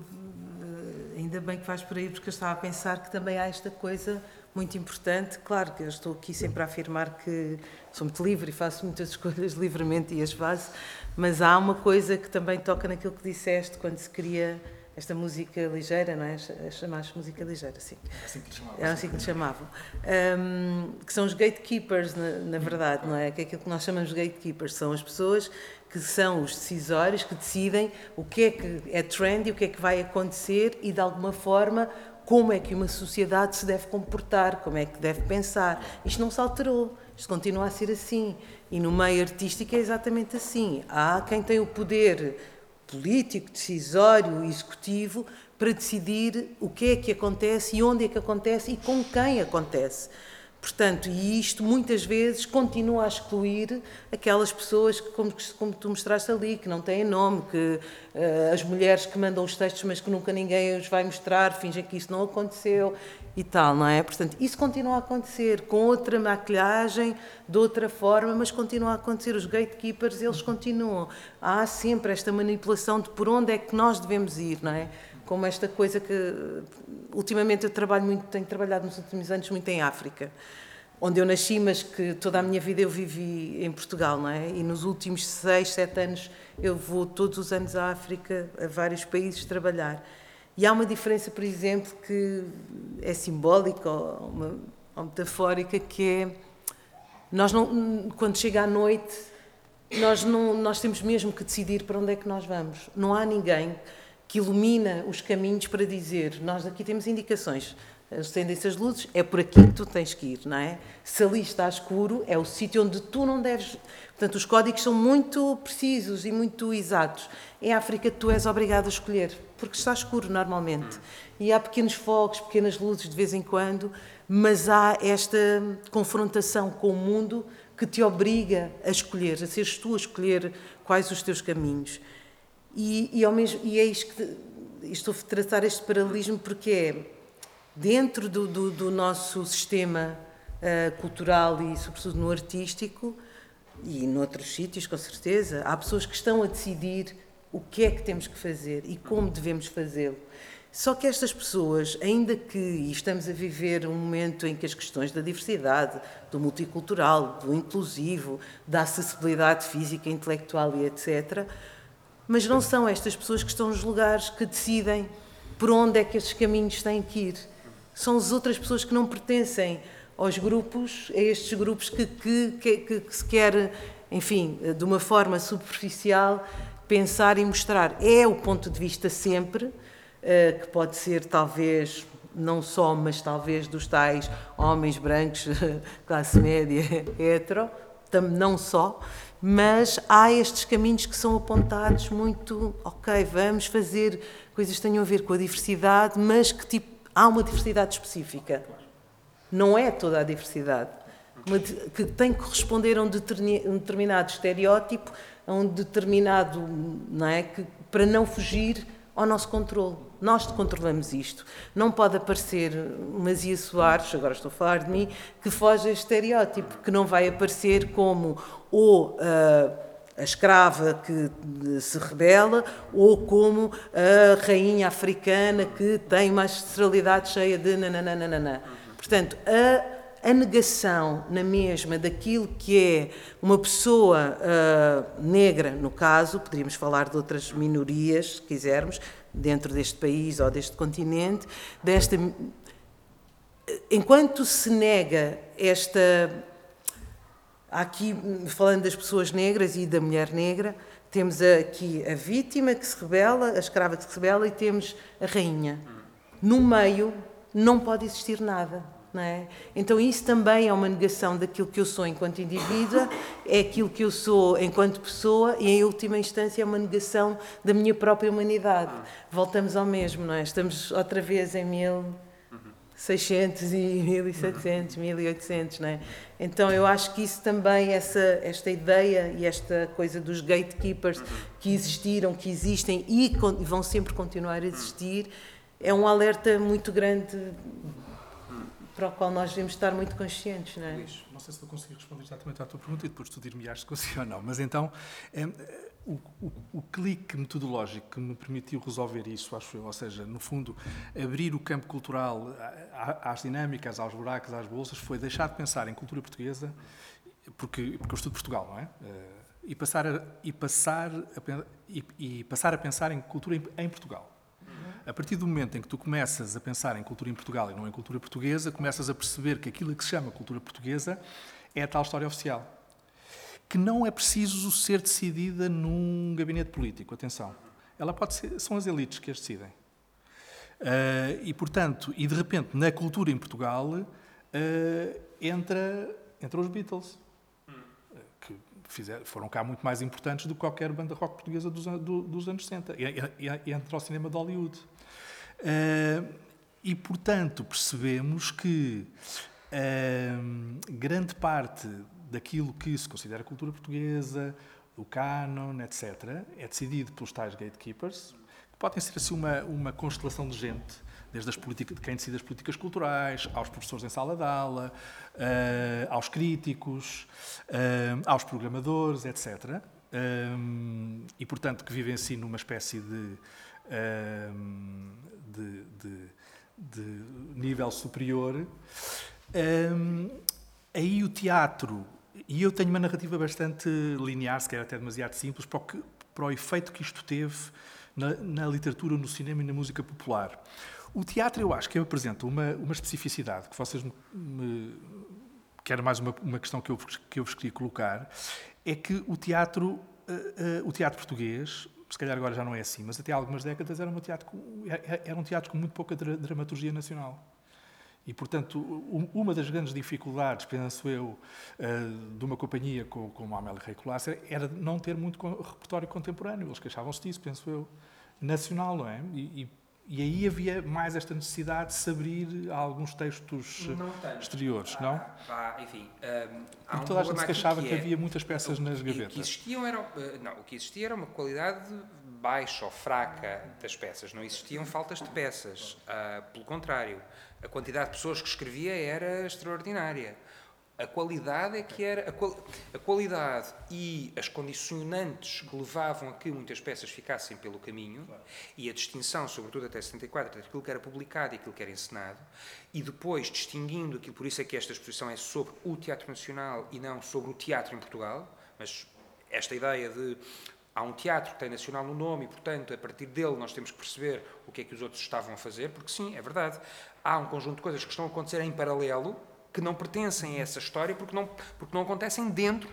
ainda bem que vais por aí, porque eu estava a pensar que também há esta coisa muito importante. Claro que eu estou aqui sempre a afirmar que sou muito livre e faço muitas escolhas livremente e as faço, mas há uma coisa que também toca naquilo que disseste quando se cria esta música ligeira, não é? Chamaste música ligeira, sim. É assim que lhe chamavam. É assim que lhe chamavam. Um, que são os gatekeepers, na, na, verdade, não é? Que é aquilo que nós chamamos de gatekeepers. São as pessoas que são os decisórios que decidem o que é que é trend e o que é que vai acontecer e, de alguma forma, como é que uma sociedade se deve comportar, como é que deve pensar. Isto não se alterou, isto continua a ser assim. E no meio artístico é exatamente assim. Há quem tem o poder político, decisório, executivo para decidir o que é que acontece e onde é que acontece e com quem acontece. Portanto, e isto muitas vezes continua a excluir aquelas pessoas que, como, como tu mostraste ali, que não têm nome, que uh, as mulheres que mandam os textos, mas que nunca ninguém os vai mostrar, fingem que isso não aconteceu e tal, não é? Portanto, isso continua a acontecer com outra maquilhagem, de outra forma, mas continua a acontecer. Os gatekeepers, eles continuam. Há sempre esta manipulação de por onde é que nós devemos ir, não é? Como esta coisa que ultimamente eu trabalho muito, tenho trabalhado nos últimos anos muito em África, onde eu nasci, mas que toda a minha vida eu vivi em Portugal, não é? E nos últimos seis, sete anos eu vou todos os anos à África, a vários países trabalhar. E há uma diferença, por exemplo, que é simbólica ou, uma, ou metafórica, que é nós não, quando chega à noite, nós não, nós temos mesmo que decidir para onde é que nós vamos. Não há ninguém que ilumina os caminhos para dizer: Nós aqui temos indicações, acendem-se as luzes, é por aqui que tu tens que ir, não é? Se ali está escuro, é o sítio onde tu não deves. Portanto, os códigos são muito precisos e muito exatos. Em África, tu és obrigado a escolher, porque está escuro normalmente. E há pequenos fogos, pequenas luzes de vez em quando, mas há esta confrontação com o mundo que te obriga a escolher, a seres tu a escolher quais os teus caminhos. E, e, ao mesmo, e é isto que estou a tratar este paralelismo porque é dentro do, do, do nosso sistema uh, cultural e, sobretudo, no artístico e noutros sítios, com certeza, há pessoas que estão a decidir o que é que temos que fazer e como devemos fazê-lo. Só que estas pessoas, ainda que estamos a viver um momento em que as questões da diversidade, do multicultural, do inclusivo, da acessibilidade física, intelectual e etc., mas não são estas pessoas que estão nos lugares que decidem por onde é que estes caminhos têm que ir. São as outras pessoas que não pertencem aos grupos, a estes grupos que, que, que, que se quer, enfim, de uma forma superficial, pensar e mostrar. É o ponto de vista sempre, eh, que pode ser talvez não só, mas talvez dos tais homens brancos, classe média, hetero, não só, mas há estes caminhos que são apontados muito, ok, vamos fazer coisas que tenham a ver com a diversidade, mas que tipo, há uma diversidade específica. Não é toda a diversidade. que tem que corresponder a um determinado estereótipo, a um determinado, não é, que, para não fugir ao nosso controle. Nós controlamos isto. Não pode aparecer Mazia Soares, agora estou a falar de mim, que foge a estereótipo, que não vai aparecer como ou uh, a escrava que se rebela, ou como a rainha africana que tem uma ancestralidade cheia de nananana. Portanto, a, a, negação na mesma daquilo que é uma pessoa uh, negra, no caso, poderíamos falar de outras minorias, se quisermos, dentro deste país ou deste continente, desta enquanto se nega esta. Aqui, falando das pessoas negras e da mulher negra, temos aqui a vítima que se rebela, a escrava que se rebela e temos a rainha. No meio não pode existir nada. É? Então, isso também é uma negação daquilo que eu sou enquanto indivídua, é aquilo que eu sou enquanto pessoa e, em última instância, é uma negação da minha própria humanidade. Voltamos ao mesmo, não é? Estamos outra vez em 1600 e 1700, 1800, não é? Então, eu acho que isso também, essa, esta ideia e esta coisa dos gatekeepers que existiram, que existem e vão sempre continuar a existir, é um alerta muito grande para o qual nós devemos estar muito conscientes, não é? Luís, não sei se vou conseguir responder exatamente à tua pergunta e depois tu dir-me-ás se consigo ou não, mas então é, o, o, o, clique metodológico que me permitiu resolver isso, acho eu, ou seja, no fundo, abrir o campo cultural às dinâmicas, aos buracos, às bolsas, foi deixar de pensar em cultura portuguesa, porque, porque eu estudo Portugal, não é? Eh, e passar a, e passar a, e, e passar a pensar em cultura em, em Portugal. A partir do momento em que tu começas a pensar em cultura em Portugal e não em cultura portuguesa, começas a perceber que aquilo que se chama cultura portuguesa é a tal história oficial. Que não é preciso ser decidida num gabinete político, atenção. Ela pode ser, são as elites que as decidem. Uh, e, portanto, e de repente, na cultura em Portugal, uh, entra, entra os Beatles fizer, foram cá muito mais importantes do que qualquer banda rock portuguesa dos, do, dos anos 60, e, e, e entra ao cinema de Hollywood. Uh, e, portanto, percebemos que uh, grande parte daquilo que se considera cultura portuguesa, o canon, etc., é decidido pelos tais gatekeepers, que podem ser assim uma, uma constelação de gente desde as políticas, de quem decide as políticas culturais, aos professores em sala de aula, uh, aos críticos, uh, aos programadores, etc. Um, eh, e, portanto, que vivem assim numa espécie de, um, de, de, de, nível superior. Um, aí o teatro, e eu tenho uma narrativa bastante linear, se calhar até demasiado simples, para o, que, para o efeito que isto teve na, na literatura, no cinema e na música popular. O teatro, eu acho que apresenta uma, uma especificidade que vocês me, me que era mais uma, uma questão que eu, que eu vos queria colocar, é que o teatro, uh, uh, o teatro português, se calhar agora já não é assim, mas até há algumas décadas era um teatro era um teatro com muito pouca dra dramaturgia nacional. E, portanto, uma das grandes dificuldades, penso eu, uh, de uma companhia como a Amélia Rei era não ter muito repertório contemporâneo. Eles queixavam-se disso, penso eu, nacional, não é? E, e e aí havia mais esta necessidade de se abrir a alguns textos exteriores, não? Ah, enfim, um, há um toda a gente se queixava que, que, é, havia muitas peças nas gavetas. O que, existiam era, eh, não, o que existia era uma qualidade baixa ou fraca das peças. Não existiam faltas de peças. Uh, pelo contrário, a quantidade de pessoas que escrevia era extraordinária. A qualidade é que era. A, qual, a, qualidade e as condicionantes que levavam a que muitas peças ficassem pelo caminho claro. e a distinção, sobretudo até 74, entre aquilo que era publicado e aquilo que era encenado, e depois distinguindo aquilo, por isso é que esta exposição é sobre o teatro nacional e não sobre o teatro em Portugal, mas esta ideia de há um teatro que tem nacional no nome e, portanto, a partir dele nós temos que perceber o que é que os outros estavam a fazer, porque sim, é verdade, há um conjunto de coisas que estão a acontecer em paralelo que não pertencem a essa história porque não, porque não acontecem dentro,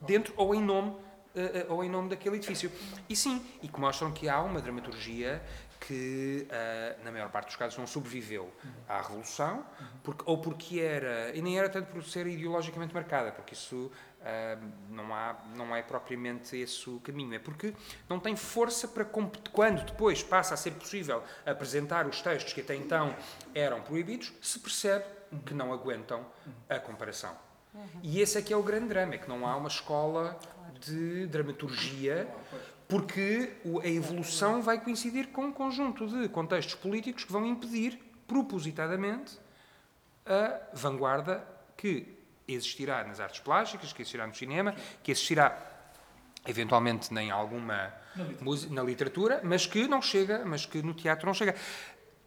dentro ou em nome uh, ou em nome daquele edifício. E sim, e que mostram que há uma dramaturgia que, uh, na maior parte dos casos, não sobreviveu à Revolução, porque, ou porque era, e nem era tanto por ser ideologicamente marcada, porque isso uh, não, há, não é propriamente esse o caminho, é porque não tem força para, quando depois passa a ser possível apresentar os textos que até então eram proibidos, se percebe que não aguentam a comparação. E esse é que é o grande drama, é que não há uma escola de dramaturgia, porque a evolução vai coincidir com um conjunto de contextos políticos que vão impedir, propositadamente, a vanguarda que existirá nas artes plásticas, que existirá no cinema, que existirá eventualmente em alguma na literatura. na literatura, mas que não chega, mas que no teatro não chega.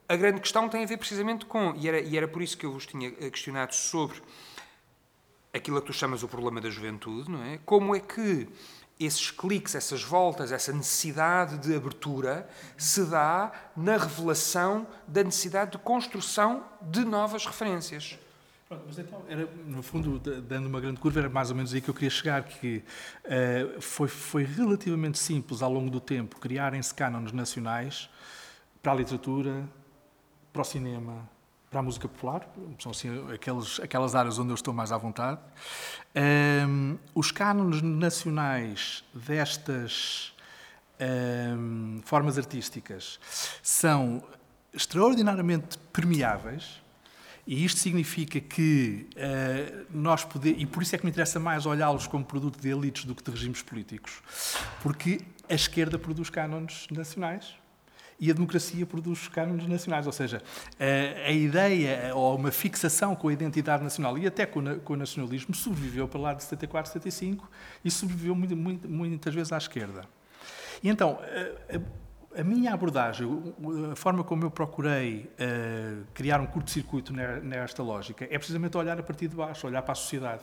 A grande questão tem a ver precisamente com, e era, e era por isso que eu vos tinha eh, questionado sobre aquilo que tu chamas o problema da juventude, não é? Como é que esses cliques, essas voltas, essa necessidade de abertura se dá na revelação da necessidade de construção de novas referências. Mas então, era, no fundo, dando uma grande curva, era mais ou menos aí que eu queria chegar, que uh, foi, foi relativamente simples ao longo do tempo criarem-se cânones nacionais para a literatura, para o cinema, para a música popular, são assim aqueles, aquelas áreas onde eu estou mais à vontade. Um, os cânones nacionais destas um, formas artísticas são extraordinariamente permeáveis, e isto significa que uh, nós podemos, e por isso é que me interessa mais olhá-los como produto de elites do que de regimes políticos, porque a esquerda produz cânones nacionais e a democracia produz cânones nacionais, ou seja, a, a, ideia ou uma fixação com a identidade nacional e até com, com o nacionalismo sobreviveu para lá de 74, 75 e sobreviveu muito, muito, muitas vezes à esquerda. E então, a, a minha abordagem, a forma como eu procurei uh, criar um curto-circuito nesta lógica, é precisamente olhar a partir de baixo, olhar para a sociedade.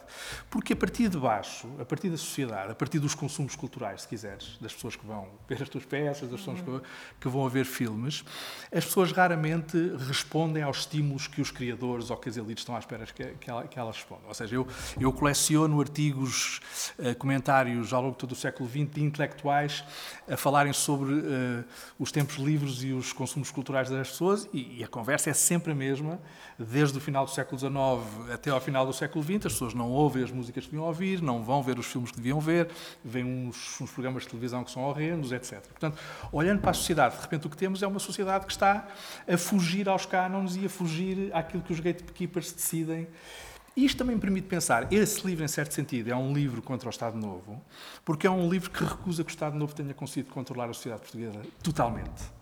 Porque a partir de baixo, a partir da sociedade, a partir dos consumos culturais, se quiseres, das pessoas que vão ver as tuas peças, das pessoas uhum. que, vão ver filmes, as pessoas raramente respondem aos estímulos que os criadores ou que as elites estão à espera que, que, ela, que elas respondam. Ou seja, eu, eu coleciono artigos, uh, comentários ao longo de todo o século XX de intelectuais a falarem sobre. Uh, os tempos livres e os consumos culturais das pessoas, e, e, a conversa é sempre a mesma, desde o final do século XIX até ao final do século XX. As pessoas não ouvem as músicas que deviam ouvir, não vão ver os filmes que deviam ver, veem uns, uns programas de televisão que são horrendos, etc. Portanto, olhando para a sociedade, de repente o que temos é uma sociedade que está a fugir aos cânones e a fugir àquilo que os gatekeepers decidem isto também me permite pensar, esse livro, em certo sentido, é um livro contra o Estado Novo, porque é um livro que recusa que o Estado Novo tenha conseguido controlar a sociedade portuguesa totalmente.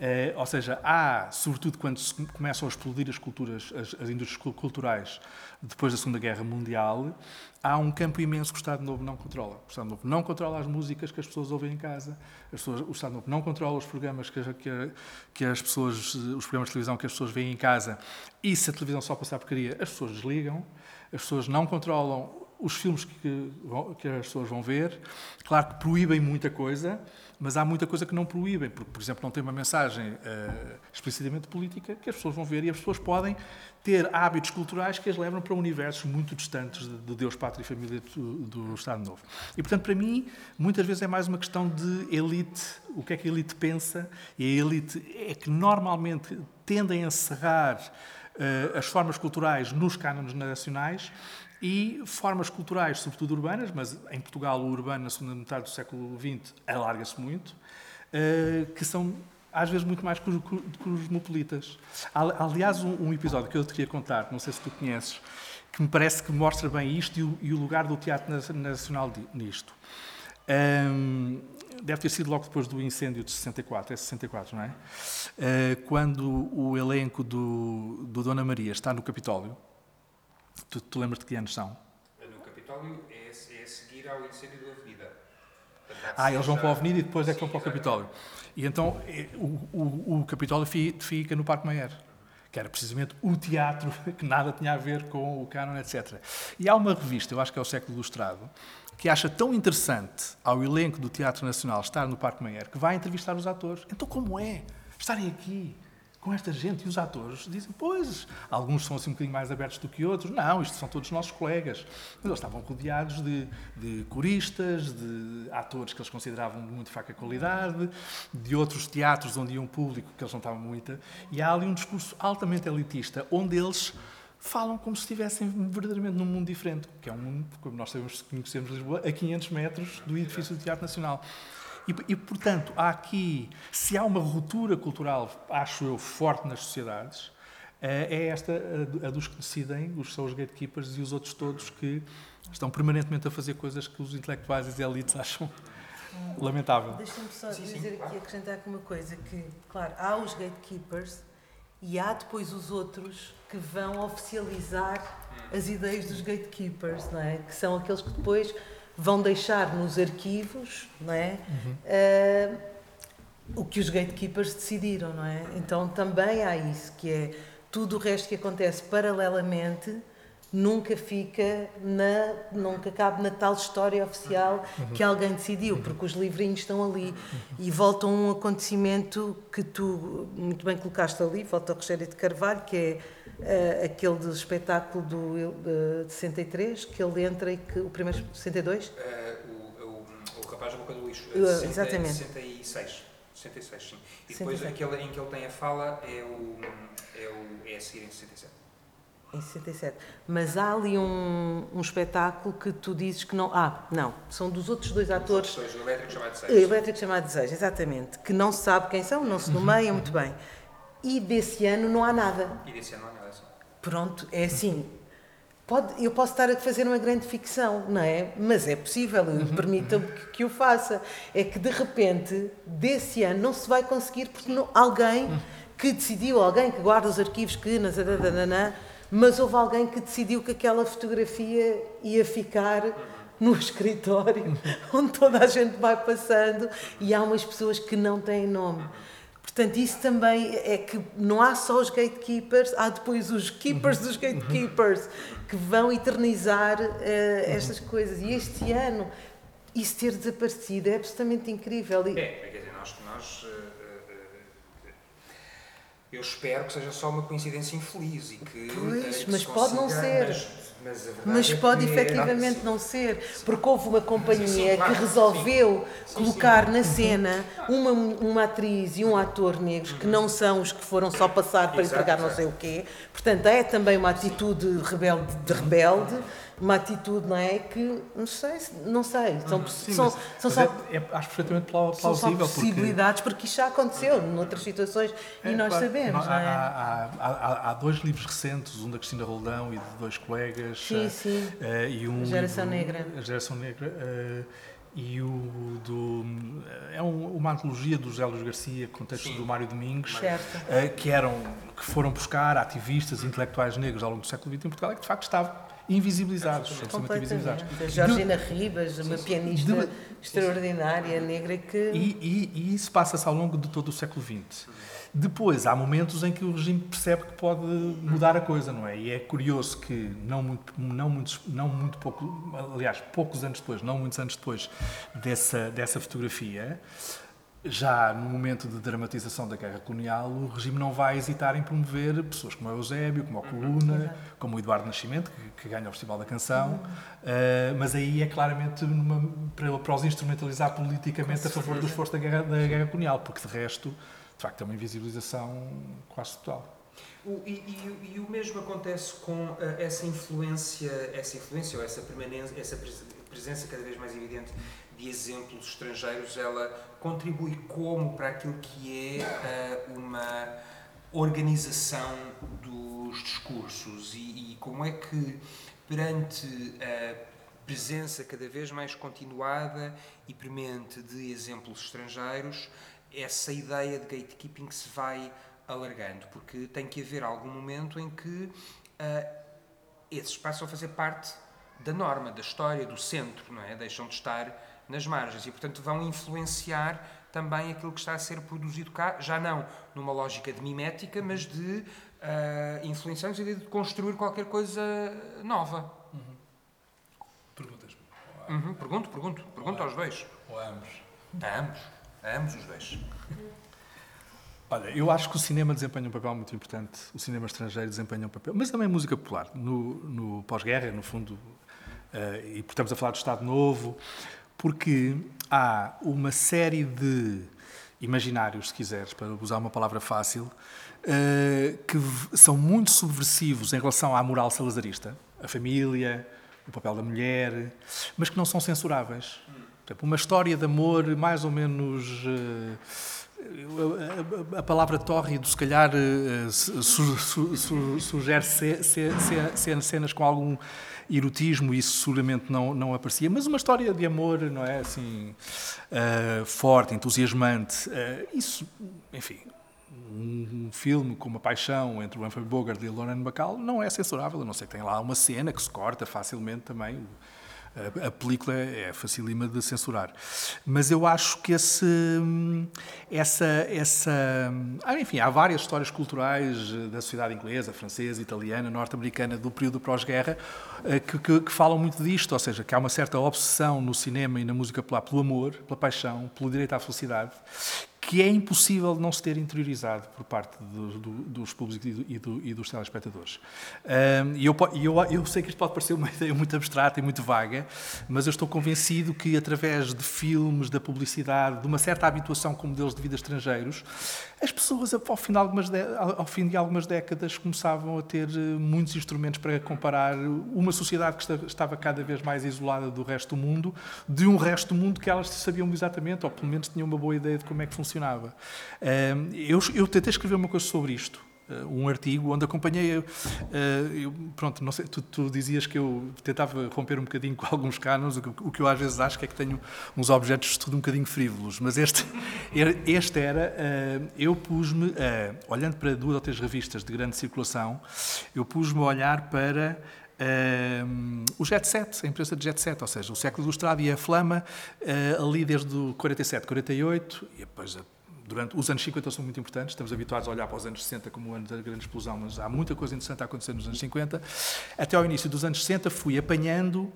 É, ou seja, há, sobretudo quando se começam a explodir as culturas, as, as, indústrias culturais depois da Segunda Guerra Mundial, há um campo imenso que o Estado Novo não controla. O Estado Novo não controla as músicas que as pessoas ouvem em casa, pessoas, o Estado Novo não controla os programas que, que, que, as pessoas, os programas de televisão que as pessoas veem em casa, e se a televisão só passar porcaria, as pessoas desligam, as pessoas não controlam os filmes que, que as pessoas vão ver. Claro que proíbem muita coisa, mas há muita coisa que não proíbem, porque, por exemplo, não tem uma mensagem uh, explicitamente política que as pessoas vão ver e as pessoas podem ter hábitos culturais que as levam para universos muito distantes de, de Deus, Pátria e Família do, do, Estado Novo. E, portanto, para mim, muitas vezes é mais uma questão de elite, o que é que a elite pensa, e a elite é que normalmente tendem a cerrar uh, as formas culturais nos cânones nacionais e formas culturais, sobretudo urbanas, mas em Portugal o urbano na segunda metade do século XX alarga-se muito, eh, que são às vezes muito mais cosmopolitas. Aliás, um episódio que eu te queria contar, não sei se tu conheces, que me parece que mostra bem isto e o lugar do Teatro Nacional nisto. deve ter sido logo depois do incêndio de 64, é 64, não é? Eh, quando o elenco do, do Dona Maria está no Capitólio, Tu, tu lembras de que anos são? No Capitólio é, é seguir ao incêndio da Avenida. Ah, eles vão para a Avenida e depois é que vão para o Capitólio. E então é, o, o, o Capitólio fica no Parque Mayer que era precisamente o teatro que nada tinha a ver com o canon, etc. E há uma revista, eu acho que é o Século Ilustrado, que acha tão interessante ao elenco do Teatro Nacional estar no Parque Mayer que vai entrevistar os atores. Então, como é estarem aqui? Com esta gente e os atores dizem, pois, alguns são assim um bocadinho mais abertos do que outros. Não, isto são todos nossos colegas. Mas eles estavam rodeados de, de coristas, de atores que eles consideravam de muito fraca qualidade, de outros teatros onde iam público que eles não estavam muito. E há ali um discurso altamente elitista, onde eles falam como se estivessem verdadeiramente num mundo diferente, que é um mundo, como nós sabemos, conhecemos Lisboa, a 500 metros do edifício do Teatro Nacional. E, e, portanto, há aqui, se há uma ruptura cultural, acho eu, forte nas sociedades, eh, é esta a dos que decidem, os são os gatekeepers e os outros todos que estão permanentemente a fazer coisas que os intelectuais e as elites acham lamentável. Deixa-me só sim, dizer sim. aqui, acrescentar aqui uma coisa, que, claro, há os gatekeepers e há depois os outros que vão oficializar as ideias dos gatekeepers, não é? Que são aqueles que depois vão deixar nos arquivos não é? Uhum. Uh, o que os gatekeepers decidiram, não é? Então também há isso, que é tudo o resto que acontece paralelamente nunca fica na nunca cabe na tal história oficial uhum. que alguém decidiu uhum. porque os livrinhos estão ali uhum. e volta a um acontecimento que tu muito bem colocaste ali volta ao Rogério de Carvalho que é uh, aquele do espetáculo do de 63 que ele entra e que o primeiro 62 uh, o, o, o rapaz da boca do lixo uh, exatamente 66 66 sim e depois 67. aquele em que ele tem a fala é o é, o, é a seguir em 67 em 67. Mas há ali um, um espetáculo que tu dizes que não. Ah, não. São dos outros dois atores. Dois, o Elétrico chamado Desejo. O Elétrico chamado Desejo, exatamente. Que não se sabe quem são, não se nomeiam muito bem. E desse ano não há nada. E desse ano não há nada. Pronto, é assim. Pode, eu posso estar a fazer uma grande ficção, não é? Mas é possível, uhum. permitam-me que, que, o faça. É que de repente, desse ano, não se vai conseguir porque não, alguém uhum. que decidiu, alguém que guarda os arquivos que. Nananana, mas houve alguém que decidiu que aquela fotografia ia ficar no escritório onde toda a gente vai passando e há umas pessoas que não têm nome. Portanto, isso também é que não há só os gatekeepers, há depois os keepers dos gatekeepers que vão eternizar uh, estas coisas. E este ano, isso ter desaparecido é absolutamente incrível. É, quer dizer, nós, nós eu espero que seja só uma coincidência infeliz e que. Pois, mas pode não ser. Mas, mas, é pode é efetivamente não ser, porque houve uma companhia que resolveu colocar na cena uma, uma atriz e um ator negros que não são os que foram só passar para entregar não sei o quê. Portanto, é também uma atitude rebelde de rebelde uma atitude, não é? Que não sei, não sei. São, Sim, são, mas, são só, é, é, acho perfeitamente plausível. São só possibilidades, porque, porque isto já aconteceu noutras situações é, e nós claro, sabemos. Não, é? há, há, há, há, dois livros recentes, um da Cristina Roldão e de dois colegas. Sim, uh, sim. Uh, e um a Geração livro, Negra. A Geração Negra. Uh, e o do é um, uma antologia do José Luís Garcia com textos do Mário Domingos uh, que eram que foram buscar ativistas intelectuais negros ao longo do século XX em Portugal e que de facto estavam invisibilizados, invisibilizados. A Georgina de, Ribas, uma pianista de, extraordinária, negra, que... E, e, e isso passa-se ao longo de todo o século XX. Depois, há momentos em que o regime percebe que pode mudar a coisa, não é? E é curioso que, não muito, não muito, não muito pouco, aliás, poucos anos depois, não muitos anos depois dessa, dessa fotografia, já no momento de dramatização da guerra colonial, o regime não vai hesitar em promover pessoas como o Eusébio, como a Coluna, como o Eduardo Nascimento, que, que ganha o Festival da Canção, uh, mas aí é claramente numa, para, para, os instrumentalizar politicamente a favor do esforço da guerra, da guerra colonial, porque de resto, de facto, é uma invisibilização quase total. O, e, e, e, o mesmo acontece com uh, essa influência, essa influência ou essa permanência, essa presença cada vez mais evidente de exemplos estrangeiros, ela contribui como para aquilo que é uh, uma organização dos discursos e, e, como é que perante a presença cada vez mais continuada e premente de exemplos estrangeiros, essa ideia de gatekeeping se vai alargando, porque tem que haver algum momento em que uh, esses passam a fazer parte da norma, da história, do centro, não é? Deixam de estar nas margens e, portanto, vão influenciar também aquilo que está a ser produzido cá, já não numa lógica de mimética, mas de uh, influenciar no de construir qualquer coisa nova. Uhum. Perguntas-me? Uhum, pergunto, pergunto. Pergunto aos dois. Ou a ambos? A ambos. A ambos os dois. Olha, eu acho que o cinema desempenha um papel muito importante, o cinema estrangeiro desempenha um papel, mas também a música popular. No, no pós-guerra, no fundo, uh, e estamos a falar do Estado Novo, porque há uma série de imaginários, se quiseres, para usar uma palavra fácil, eh, que são muito subversivos em relação à moral salazarista, a família, o papel da mulher, mas que não são censuráveis. uma história de amor mais ou menos eh, a, palavra tórrido, se calhar, sugere cenas com algum erotismo, isso seguramente não, não aparecia, mas uma história de amor, não é? Assim, uh, forte, entusiasmante. Uh, isso, enfim, um filme com uma paixão entre o Humphrey Bogart e o Lauren Bacall não é censurável, a não ser que tenha lá uma cena que se corta facilmente também a, película é facilima de censurar. Mas eu acho que esse, essa, essa. Ah, enfim, há várias histórias culturais da sociedade inglesa, francesa, italiana, norte-americana do período pós-guerra eh, que, que, que, falam muito disto, ou seja, que há uma certa obsessão no cinema e na música popular pelo amor, pela paixão, pelo direito à felicidade, que é impossível não se ter interiorizado por parte do, do, dos públicos e, do, e, dos telespectadores. E eu, eu, eu, sei que isto pode parecer uma ideia muito abstrata e muito vaga, mas eu estou convencido que através de filmes, da publicidade, de uma certa habituação com modelos de vida estrangeiros, as pessoas, ao, final ao fim de algumas décadas, começavam a ter eh, muitos instrumentos para comparar uma sociedade que estava cada vez mais isolada do resto do mundo, de um resto do mundo que elas sabiam exatamente, ou pelo menos tinham uma boa ideia de como é que funcionava. Eu, eu tentei escrever uma coisa sobre isto, eh, um artigo onde acompanhei. Uh, eu, pronto, não sei, tu, tu, dizias que eu tentava romper um bocadinho com alguns cânones, o, o, que eu às vezes acho que é que tenho uns objetos de estudo um bocadinho frívolos, mas este, este era. Uh, eu pus-me, olhando para duas ou três revistas de grande circulação, eu pus-me a olhar para. Uh, o Jet Set, a imprensa de Jet Set, ou seja, o século ilustrado e a Flama, uh, ali desde o 47, 48, e depois durante os anos 50 são muito importantes, estamos habituados a olhar para os anos 60 como o ano da grande explosão, mas há muita coisa interessante a acontecer nos anos 50. Até ao início dos anos 60 fui apanhando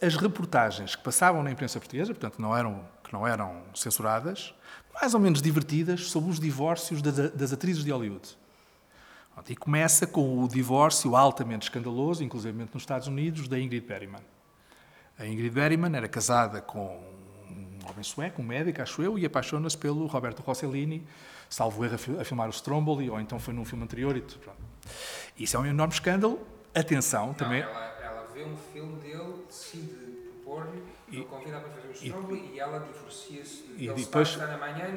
as reportagens que passavam na imprensa portuguesa, portanto não eram, que não eram censuradas, mais ou menos divertidas, sobre os divórcios das, das atrizes de Hollywood. E começa com o divórcio altamente escandaloso, inclusive nos Estados Unidos, da Ingrid Bergman. A Ingrid Bergman era casada com homem sueco, um médico, acho eu, e apaixona-se pelo Roberto Rossellini, salvo erro a filmar o Stromboli, ou então foi num filme anterior e tudo. Isso é um enorme escândalo. Atenção, Não, também... Ela, ela vê um filme dele, decide propor-lhe, convida para fazer o Stromboli e, e ela divorcia-se. E depois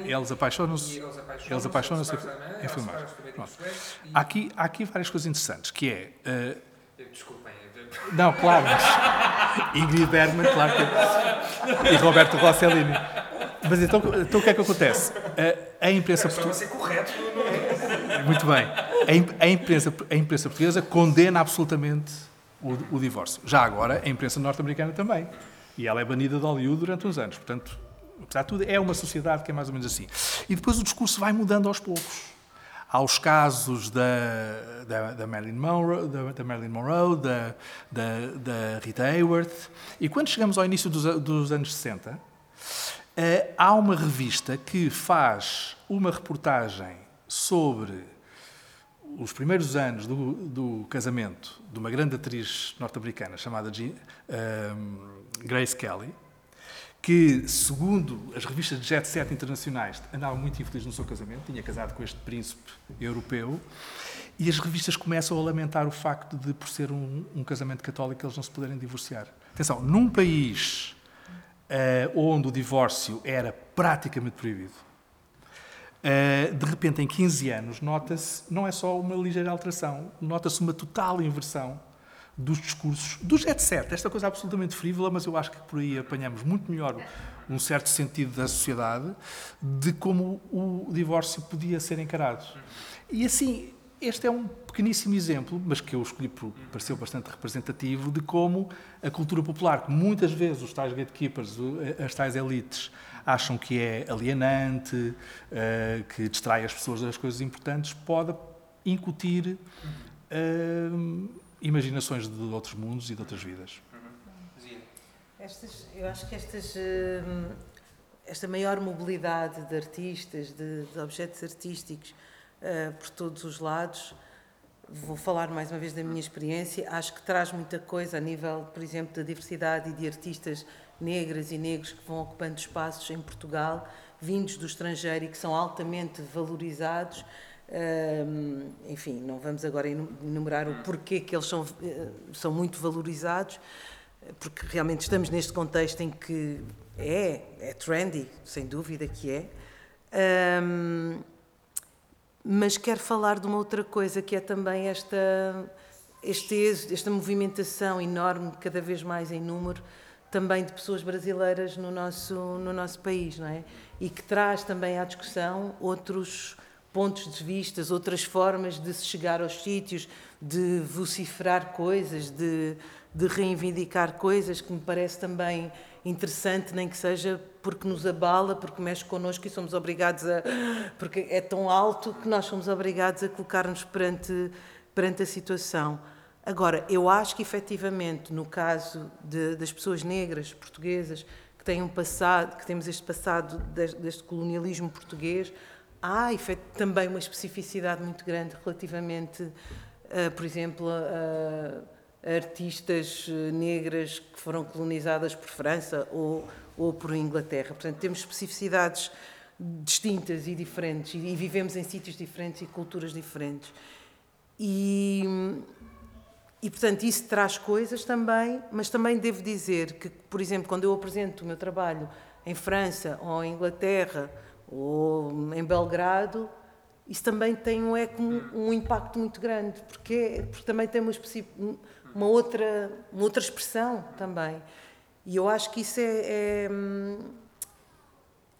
eles apaixonam-se eles apaixonam-se em filmar. Aqui, há aqui várias coisas interessantes, que é... Uh, Desculpem, não, claro, mas Ingrid Bergman, claro que. E Roberto Rossellini. Mas então, então o que é que acontece? A, a imprensa portuguesa. correto. Muito bem. A, a, imprensa, a imprensa portuguesa condena absolutamente o, o divórcio. Já agora, a imprensa norte-americana também. E ela é banida de Hollywood durante uns anos. Portanto, apesar de tudo, é uma sociedade que é mais ou menos assim. E depois o discurso vai mudando aos poucos aos casos da, da, da Marilyn Monroe, da, da, Marilyn Monroe da, da, Rita Hayworth. E quando chegamos ao início dos, dos anos 60, eh, há uma revista que faz uma reportagem sobre os primeiros anos do, do casamento de uma grande atriz norte-americana chamada Jean, eh, Grace Kelly, que, segundo as revistas de jet set internacionais, andava muito infeliz no seu casamento, tinha casado com este príncipe europeu, e as revistas começam a lamentar o facto de, por ser um, um casamento católico, eles não se puderem divorciar. Atenção, num país uh, onde o divórcio era praticamente proibido, uh, de repente, em 15 anos, nota-se, não é só uma ligeira alteração, nota-se uma total inversão dos discursos, do jet set, esta coisa absolutamente frívola, mas eu acho que por aí apanhamos muito melhor um certo sentido da sociedade de como o divórcio podia ser encarado. E assim, este é um pequeníssimo exemplo, mas que eu escolhi porque pareceu bastante representativo, de como a cultura popular, que muitas vezes os tais gatekeepers, as tais elites, acham que é alienante, eh, que distrai as pessoas das coisas importantes, pode incutir eh, imaginações de outros mundos e de outras vidas. Estas, eu acho que estas, hum, esta maior mobilidade de artistas, de, de objetos artísticos uh, por todos os lados, vou falar mais uma vez da minha experiência, acho que traz muita coisa a nível, por exemplo, da diversidade e de artistas negras e negros que vão ocupando espaços em Portugal, vindos do estrangeiro e que são altamente valorizados enfim, não vamos agora enumerar o porquê que eles são, eh, são muito valorizados, porque realmente estamos neste contexto em que é, é trendy, sem dúvida que é. Um, mas quero falar de uma outra coisa que é também esta, este êxodo, esta movimentação enorme, cada vez mais em número, também de pessoas brasileiras no nosso, no nosso país, não é? E que traz também à discussão outros pontos de vistas, outras formas de se chegar aos sítios, de vociferar coisas, de, de reivindicar coisas, que me parece também interessante, nem que seja porque nos abala, porque mexe connosco e somos obrigados a. porque é tão alto que nós somos obrigados a colocar-nos perante, perante a situação. Agora, eu acho que efetivamente, no caso de, das pessoas negras portuguesas que têm um passado, que temos este passado deste colonialismo português, há também uma especificidade muito grande relativamente, uh, por exemplo, a, artistas eh, negras que foram colonizadas por França ou, ou por Inglaterra. Portanto, temos especificidades distintas e diferentes e vivemos em sítios diferentes e culturas diferentes. E, e, portanto, isso traz coisas também, mas também devo dizer que, por exemplo, quando eu apresento o meu trabalho em França ou em Inglaterra ou em Belgrado, isso também tem um, eco, um, um impacto muito grande, porque, porque também tem uma, uma, outra, uma outra expressão também. E eu acho que isso é, é,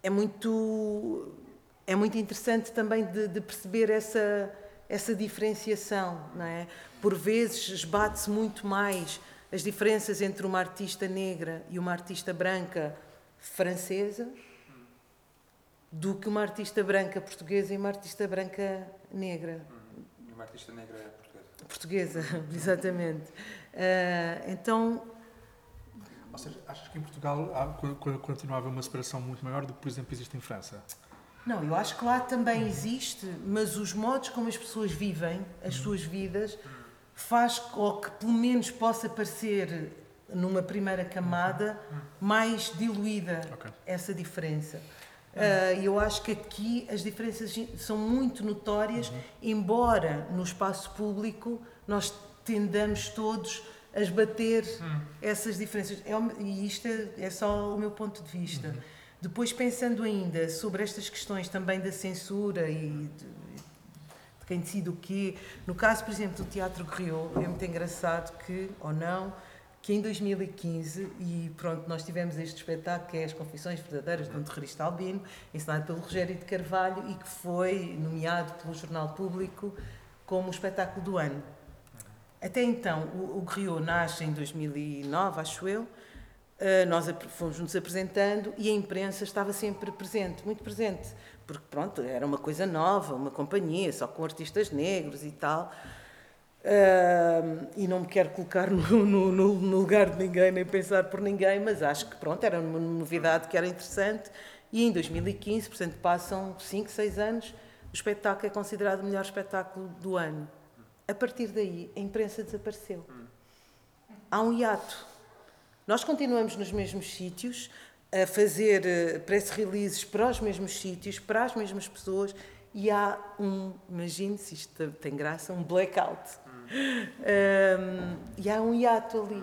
é muito, é muito interessante também de, de perceber essa, essa diferenciação, não é? Por vezes esbate-se muito mais as diferenças entre uma artista negra e uma artista branca francesa do que uma artista branca portuguesa e uma artista branca negra. E uma artista negra portuguesa. Portuguesa, exatamente. Uh, então. Ou seja, achas que em Portugal há, continua a haver uma separação muito maior do que, por exemplo, existe em França? Não, eu acho que lá também existe, mas os modos como as pessoas vivem as suas vidas faz ou que pelo menos possa parecer numa primeira camada mais diluída okay. essa diferença. Uh, eu acho que aqui as diferenças são muito notórias, uhum. embora no espaço público nós tendamos todos a esbater uhum. essas diferenças. É, e isto é, é, só o meu ponto de vista. Uhum. Depois, pensando ainda sobre estas questões também da censura e de, de quem decide o quê. No caso, por exemplo, do Teatro Griot, é muito engraçado que, ou não, que em 2015, e pronto, nós tivemos este espetáculo que é As Confissões Verdadeiras de um Terrorista Albino, ensinado pelo Rogério de Carvalho e que foi nomeado pelo Jornal Público como o espetáculo do ano. Até então, o, o Griot nasce em 2009, acho eu, Uh, nós fomos nos apresentando e a imprensa estava sempre presente, muito presente porque pronto, era uma coisa nova, uma companhia só com artistas negros e tal. Uh, e não me quero colocar no, no, no, lugar de ninguém, nem pensar por ninguém, mas acho que pronto, era uma novidade que era interessante. E em 2015, portanto, passam 5, 6 anos, o espetáculo é considerado o melhor espetáculo do ano. A partir daí, a imprensa desapareceu. Há um hiato. Nós continuamos nos mesmos sítios, a fazer eh, press releases para os mesmos sítios, para as mesmas pessoas, e há um, imagine-se, isto tem graça, um blackout. Um, e há um hiato ali.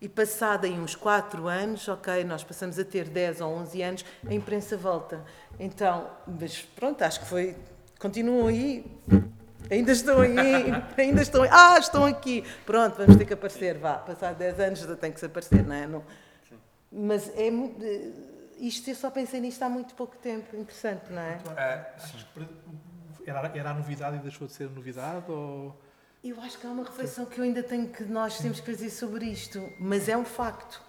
E passado aí uns 4 anos, ok, nós passamos a ter 10 ou 11 anos, a imprensa volta. Então, mas pronto, acho que foi. Continuam aí, ainda estão aí, ainda estão aí. Ah, estão aqui! Pronto, vamos ter que aparecer, vá. Passado 10 anos já tem que se aparecer, não é? Não, mas é isto eu só pensei nisto há muito pouco tempo, interessante, não é? Uh, era, era a novidade e deixou de ser novidade ou eu acho que há uma reflexão que eu ainda tenho que nós temos que fazer sobre isto, mas é um facto.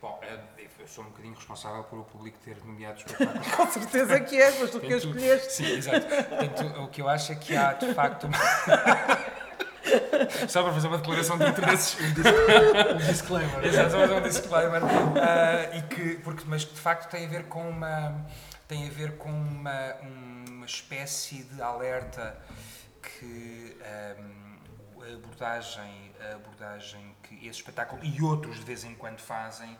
Bom, eh, eu sou um bocadinho responsável por o público ter nomeado espetáculos. Com certeza que é, mas tu que escolheste. Sim, exato. Portanto, o que eu acho é que há, de facto, uma... Só para fazer uma declaração de interesses. um disclaimer. Exato, só fazer um disclaimer. Uh, e que, porque, mas que de facto tem a ver com uma, tem a ver com uma, uma espécie de alerta que um, a, abordagem, a abordagem que esse espetáculo e outros de vez em quando fazem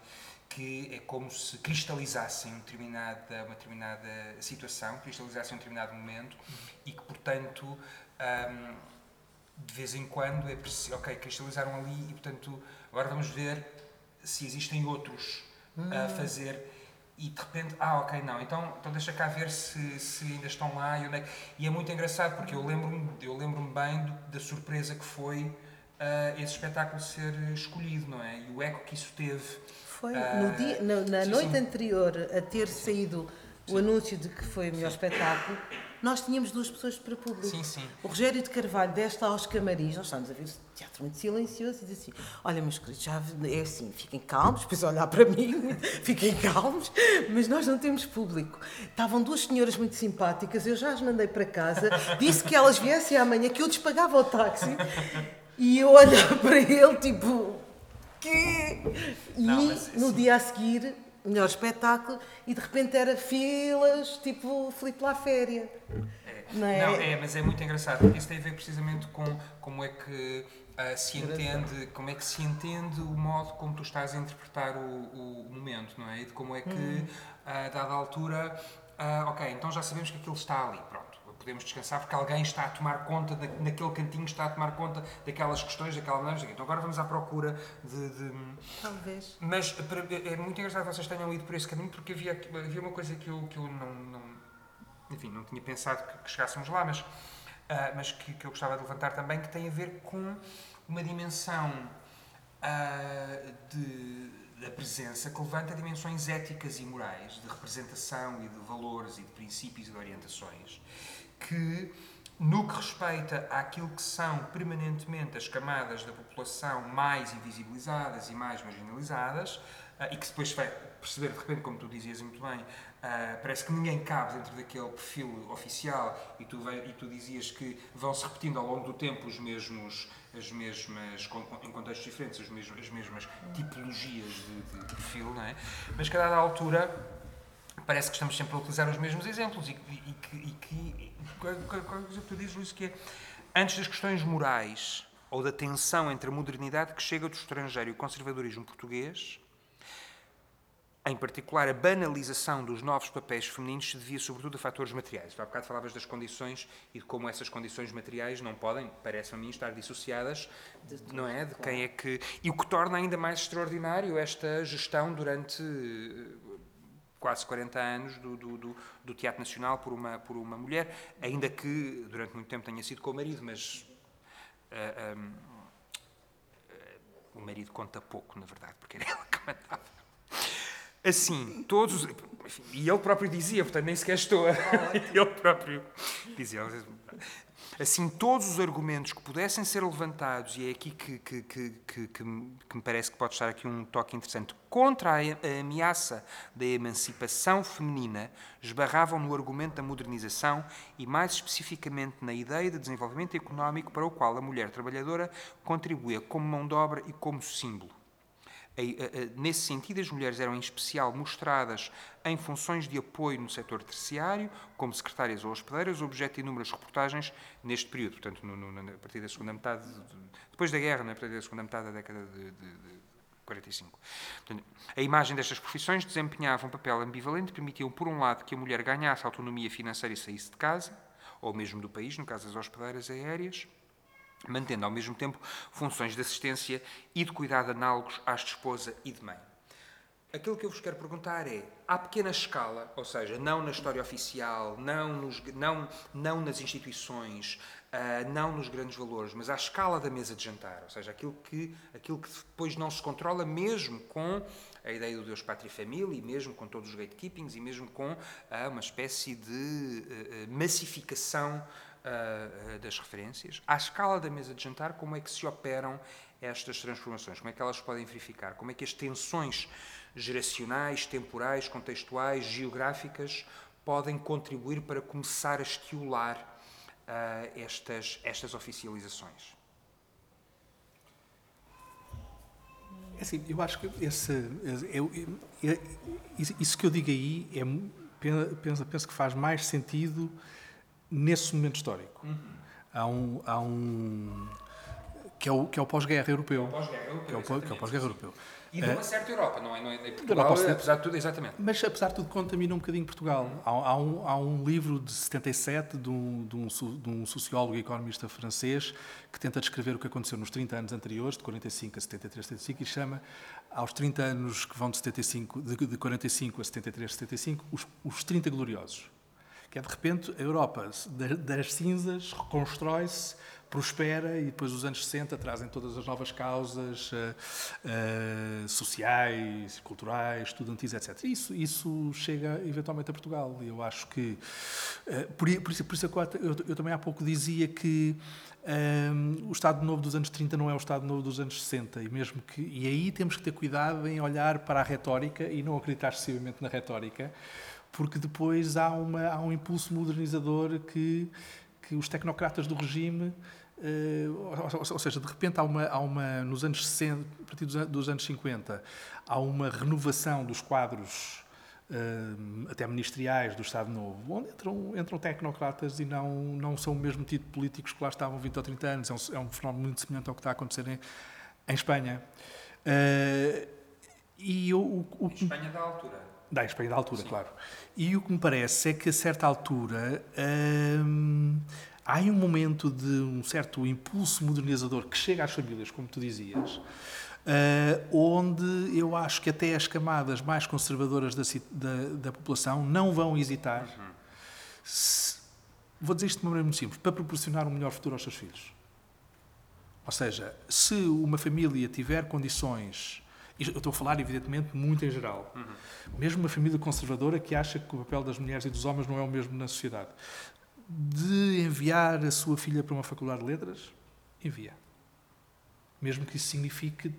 que é como se cristalizassem uma determinada, uma determinada situação, cristalizassem um determinado momento e que, portanto, um, de vez em quando é preciso, ok, cristalizaram ali e portanto agora vamos ver se existem outros hum. a fazer e de repente, ah, ok, não, então, então deixa cá ver se, se ainda estão lá e onde é que... E é muito engraçado porque eu lembro-me eu lembro bem do, da surpresa que foi uh, esse espetáculo ser escolhido, não é? E o eco que isso teve. Foi uh, no dia, na, na sim, noite sim. anterior a ter saído o anúncio de que foi o melhor espetáculo, nós tínhamos duas pessoas para público. Sim, sim. O Rogério de Carvalho desta aos camarins, nós estávamos a ver teatro muito silencioso e diz assim: Olha, meus queridos, já é assim, fiquem calmos, depois olhar para mim, fiquem calmos, mas nós não temos público. Estavam duas senhoras muito simpáticas, eu já as mandei para casa, disse que elas viessem amanhã, que eu lhes pagava o táxi, e eu olhava para ele, tipo, que? E não, no dia a seguir melhor espetáculo e de repente era filas, tipo Filipe La Féria. É. Não, é? não, é, mas é muito engraçado, porque isso tem a ver precisamente com como é que uh, se entende, como é que se entende o modo como tu estás a interpretar o, o momento, não é? E de como é que, hum. a dada altura, uh, ok, então já sabemos que aquilo está ali, pronto podemos descansar porque alguém está a tomar conta, da, naquele cantinho está a tomar conta daquelas questões, daquela maneira. Então agora vamos à procura de. de... Talvez. Mas é muito engraçado que vocês tenham ido por esse caminho porque havia, havia uma coisa que eu, que eu não, não. Enfim, não tinha pensado que, que chegássemos lá, mas, uh, mas que, que eu gostava de levantar também, que tem a ver com uma dimensão uh, de da presença que levanta dimensões éticas e morais, de representação e de valores e de princípios e de orientações, que, no que respeita àquilo que são permanentemente as camadas da população mais invisibilizadas e mais marginalizadas, ah, e que depois vai perceber, de repente, como tu dizias muito bem, Uh, parece que ninguém cabe dentro daquele perfil oficial e tu, e tu dizias que vão se repetindo ao longo do tempo os mesmos, as mesmas, em contextos diferentes, as mesmas, as mesmas tipologias de, de perfil, não é? Mas que a dada altura parece que estamos sempre a utilizar os mesmos exemplos e, e, e que que tu dizes, Luís, que é antes das questões morais ou da tensão entre a modernidade que chega do estrangeiro e o conservadorismo português, em particular a banalização dos novos papéis femininos se devia sobretudo a fatores materiais. Há bocado falavas das condições e de como essas condições materiais não podem, parece-me a mim, estar dissociadas, não é? De quem é que... E o que torna ainda mais extraordinário esta gestão durante quase 40 anos do, do, do, do, Teatro Nacional por uma, por uma mulher, ainda que durante muito tempo tenha sido com o marido, mas uh, eh, um, uh, eh, o marido conta pouco, na verdade, porque era ela que mandava. Assim, todos. Enfim, e ele próprio dizia, portanto, nem sequer estou a. ele próprio dizia. Assim, todos os argumentos que pudessem ser levantados, e é aqui que, que, que, que, que me parece que pode estar aqui um toque interessante, contra a, a ameaça da emancipação feminina, esbarravam no argumento da modernização e, mais especificamente, na ideia de desenvolvimento económico para o qual a mulher trabalhadora contribuía como mão de obra e como símbolo. Nesse sentido, as mulheres eram em especial mostradas em funções de apoio no setor terciário, como secretárias ou hospedeiras, objeto de inúmeras reportagens neste período, portanto, no, no, a partir da segunda metade, de, depois da guerra, a partir da segunda metade da década de, de 45. Portanto, a imagem destas profissões desempenhava um papel ambivalente, permitiam, por um lado, que a mulher ganhasse autonomia financeira e saísse de casa, ou mesmo do país, no caso das hospedeiras aéreas, mantendo ao mesmo tempo funções de assistência e de cuidado análogos às de esposa e de mãe. Aquilo que eu vos quero perguntar é, à pequena escala, ou seja, não na história oficial, não, nos, não, não nas instituições, uh, não nos grandes valores, mas à escala da mesa de jantar, ou seja, aquilo que, aquilo que depois não se controla, mesmo com a ideia do Deus, Pátria e Família, e mesmo com todos os gatekeepings, e mesmo com uh, uma espécie de uh, massificação uh, das referências. À escala da mesa de jantar, como é que se operam estas transformações? Como é que elas podem verificar? Como é que as tensões geracionais, temporais, contextuais, geográficas podem contribuir para começar a estimular uh, estas, estas oficializações? É assim, eu acho que esse, eu, eu, isso que eu digo aí é, penso, penso que faz mais sentido nesse momento histórico. Uhum. Há um, há um que é o, que é o pós-guerra europeu. É pós-guerra europeu. Que é o, é pós-guerra europeu. E de uma certa Europa, não é? Não é Portugal, Europa, apesar de tudo, exatamente. Mas, apesar de tudo, contamina um bocadinho Portugal. Uhum. Há, há, um, há um livro de 77 de um, de, um, de um sociólogo e economista francês que tenta descrever o que aconteceu nos 30 anos anteriores, de 45 a 73, 75, e chama aos 30 anos que vão de, 75, de, de 45 a 73, 75, os, os 30 gloriosos que é de repente a Europa das cinzas reconstrói-se prospera e depois os anos 60 trazem todas as novas causas uh, uh, sociais, culturais, estudantis, etc. Isso, isso chega eventualmente a Portugal. Eu acho que. Uh, por, isso, por isso eu, eu, também há pouco dizia que. Um, o Estado Novo dos anos 30 não é o Estado Novo dos anos 60 e mesmo que e aí temos que ter cuidado em olhar para a retórica e não acreditar excessivamente na retórica porque depois há, uma, há um impulso modernizador que que os tecnocratas do regime Uh, ou, seja, de repente há uma, há uma nos anos 60, a partir dos, anos 50, há uma renovação dos quadros uh, até ministeriais do Estado Novo, onde entram, entram tecnocratas e não, não são o mesmo tipo de políticos que lá estavam 20 ou 30 anos. É um, é um fenómeno muito semelhante ao que está a acontecer em, em Espanha. Uh, e o, o, o, Espanha da altura. Da Espanha da altura, Sim. claro. E o que me parece é que a certa altura há um momento de um certo impulso modernizador que chega às famílias, como tu dizias, uh, onde eu acho que até as camadas mais conservadoras da, da, da população não vão hesitar, se, vou dizer isto de uma maneira muito simples, para proporcionar um melhor futuro aos seus filhos. Ou seja, se uma família tiver condições eu estou a falar, evidentemente, muito em geral. Uhum. Mesmo uma família conservadora que acha que o papel das mulheres e dos homens não é o mesmo na sociedade de enviar a sua filha para uma faculdade de letras, envia. Mesmo que isso signifique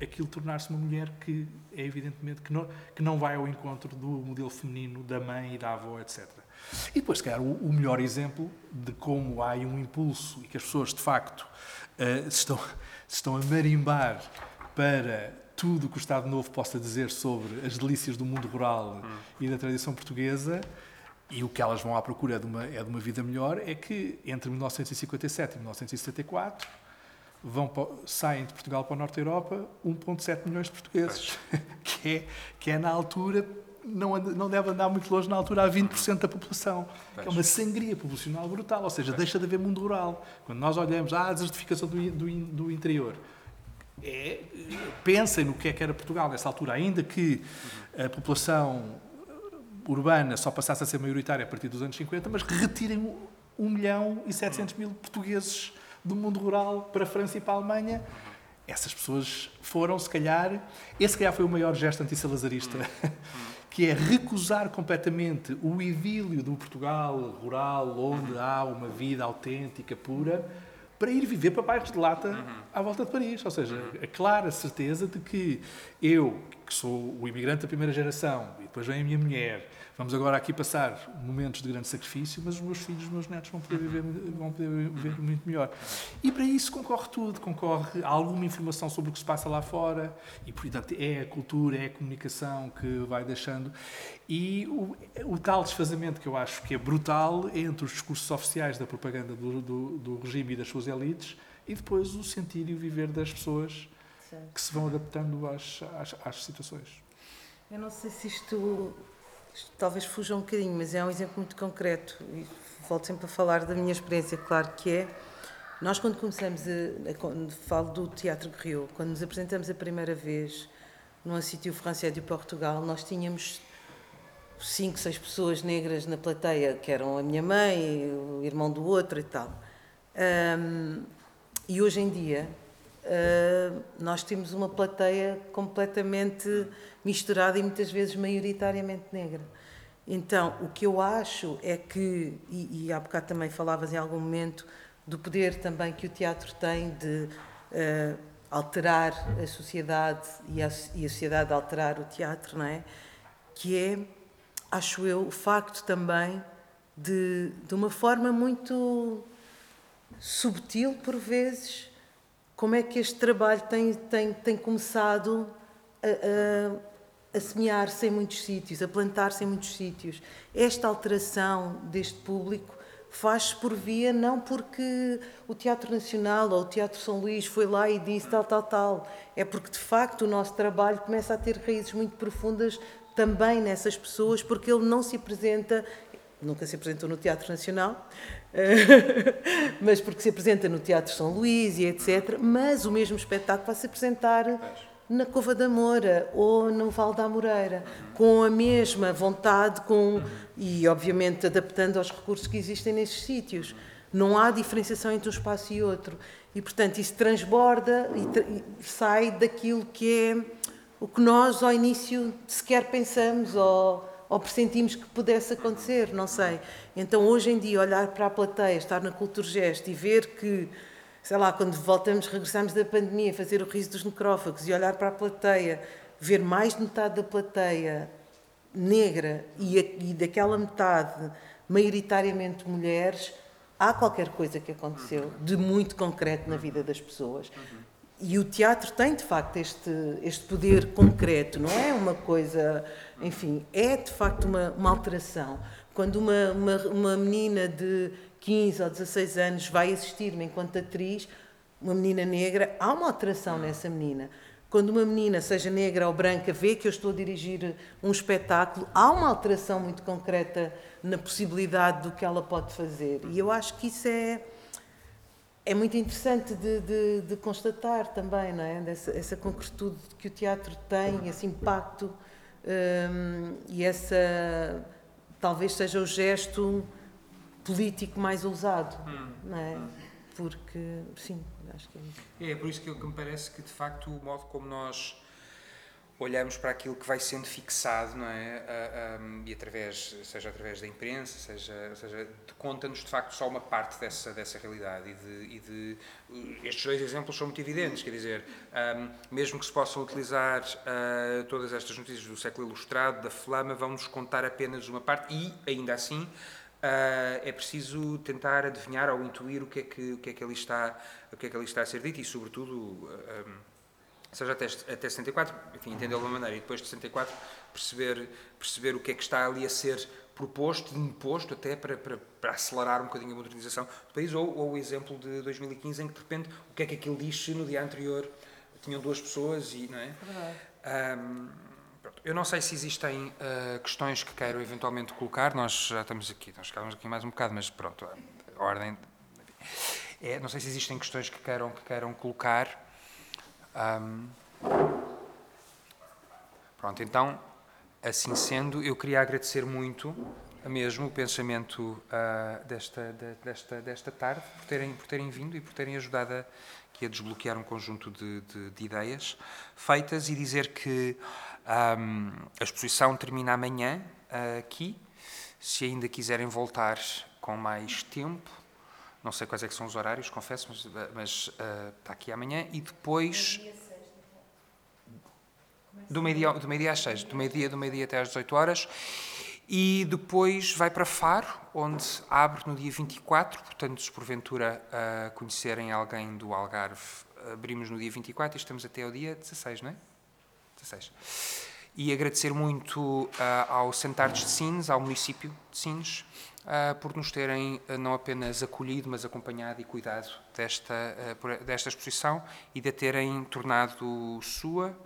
aquilo tornar-se uma mulher que é evidentemente que não, que não vai ao encontro do modelo feminino da mãe e da avó, etc. E depois, se calhar, o, o melhor exemplo de como há um impulso e que as pessoas, de facto, uh, se, estão, se estão a marimbar para tudo o que o Estado Novo possa dizer sobre as delícias do mundo rural hum. e da tradição portuguesa, e o que elas vão à procura é de, uma, é de uma vida melhor, é que entre 1957 e 1974 vão para, saem de Portugal para o Norte da Europa 1,7 milhões de portugueses, que é, que é na altura, não, não deve andar muito longe, na altura há 20% da população, que é uma sangria populacional brutal, ou seja, deixa de haver mundo rural. Quando nós olhamos à desertificação do, do, do interior, é, pensem no que é que era Portugal nessa altura, ainda que a população urbana só passasse a ser maioritária a partir dos anos 50, mas retirem 1 milhão e 700 mil portugueses do mundo rural para a França e para a Alemanha. Essas pessoas foram, se calhar, esse se calhar foi o maior gesto antissalazarista, que é recusar completamente o idílio do Portugal rural, onde há uma vida autêntica, pura, para ir viver para bairros de lata à volta de Paris. Ou seja, a clara certeza de que eu, que sou o imigrante da primeira geração, e depois vem a minha mulher, Vamos agora aqui passar momentos de grande sacrifício, mas os meus filhos, os meus netos vão poder viver, vão poder viver muito melhor. E para isso concorre tudo, concorre alguma informação sobre o que se passa lá fora, e portanto é a cultura, é a comunicação que vai deixando. E o, o tal desfazamento que eu acho que é brutal entre os discursos oficiais da propaganda do, do, do regime e das suas elites e depois o sentir e o viver das pessoas que se vão adaptando às, às, às situações. Eu não sei se isto talvez fuja um bocadinho, mas é um exemplo muito concreto e volto sempre a falar da minha experiência, claro que é. Nós, quando começamos, a, a, falo do Teatro Rio, quando nos apresentamos a primeira vez no Instituto Francês de Portugal, nós tínhamos cinco, seis pessoas negras na plateia, que eram a minha mãe, o irmão do outro e tal. Um, e hoje em dia, uh, nós temos uma plateia completamente misturada e muitas vezes maioritariamente negra. Então, o que eu acho é que, e, e há bocado também falavas em algum momento do poder também que o teatro tem de uh, alterar a sociedade e a, e a sociedade alterar o teatro, não é? Que é, acho eu, o facto também de, de uma forma muito subtil, por vezes, como é que este trabalho tem, tem, tem começado a, a semear-se em muitos sítios, a plantar-se em muitos sítios. Esta alteração deste público faz-se por via, não porque o Teatro Nacional ou o Teatro São Luís foi lá e disse tal, tal, tal. É porque, de facto, o nosso trabalho começa a ter raízes muito profundas também nessas pessoas, porque ele não se apresenta, nunca se apresentou no Teatro Nacional, mas porque se apresenta no Teatro São Luís e etc. Mas o mesmo espetáculo vai se apresentar na Cova da Moura ou no Val da Amoreira, com a mesma vontade com, e, obviamente, adaptando aos recursos que existem nesses sítios. Não há diferenciação entre um espaço e outro. E, portanto, isso transborda e, tra e sai daquilo que é o que nós, ao início, sequer pensamos ou, ou pressentimos que pudesse acontecer, não sei. Então, hoje em dia, olhar para a plateia, estar na Cultura Gesto e ver que sei lá, quando voltamos, regressamos da pandemia, fazer o riso dos necrófagos e olhar para a plateia, ver mais de metade da plateia negra e, e daquela metade maioritariamente mulheres, há qualquer coisa que aconteceu de muito concreto na vida das pessoas. E o teatro tem, de facto, este, este poder concreto, não é uma coisa. Enfim, é de facto uma, uma alteração. Quando uma, uma, uma menina de 15 ou 16 anos vai assistir-me enquanto atriz, uma menina negra, há uma alteração nessa menina. Quando uma menina, seja negra ou branca, vê que eu estou a dirigir um espetáculo, há uma alteração muito concreta na possibilidade do que ela pode fazer. E eu acho que isso é, é muito interessante de, de, de constatar também, não é? Essa, essa concretude que o teatro tem, esse impacto e essa talvez seja o gesto político mais ousado, hum. não é? Hum. Porque, sim, acho que é isso. É, é por isso que, que me parece que, de facto, o modo como nós olhamos para aquilo que vai sendo fixado, não é? e através, seja através da imprensa, seja, seja conta-nos de facto só uma parte dessa, dessa realidade. E de, e de, estes dois exemplos são muito evidentes, quer dizer, um, mesmo que se possam utilizar uh, todas estas notícias do século ilustrado, da Flama, vão-nos contar apenas uma parte e, ainda assim, Uh, é preciso tentar adivinhar ou intuir o que é que, o que, é que, ali, está, o que é que ali está a ser dito e, sobretudo, um, seja até, até 64, enfim, entendê-lo de uma maneira, e depois de 64 perceber, perceber o que é que está ali a ser proposto e imposto até para, para, para, acelerar um bocadinho a modernização do país, ou, ou, o exemplo de 2015 em que, de repente, o que é que aquilo diz se no dia anterior tinham duas pessoas e, não é? é um, eu não sei se existem uh, questões que queiram eventualmente colocar. Nós já estamos aqui, nós ficamos aqui mais um bocado, mas pronto, a ordem. É, não sei se existem questões que queiram, que queiram colocar. Um, pronto, então, assim sendo, eu queria agradecer muito mesmo o pensamento uh, desta, de, desta, desta tarde, por terem, por terem vindo e por terem ajudado a, a desbloquear um conjunto de, de, de ideias feitas e dizer que um, a exposição termina amanhã uh, aqui. Se ainda quiserem voltar com mais tempo, não sei quais é são os horários, confesso, mas, mas uh, está aqui amanhã. E depois. Do meio-dia do meio às seis, do meio-dia do meio até às 18 horas. E depois vai para Faro, onde abre no dia 24, portanto, se porventura uh, conhecerem alguém do Algarve, abrimos no dia 24 e estamos até ao dia 16, não é? 16. E agradecer muito uh, ao Santardes de Sines, ao município de Sines, por nos terem uh, não apenas acolhido, mas acompanhado e cuidado desta, desta exposição e de a terem tornado sua.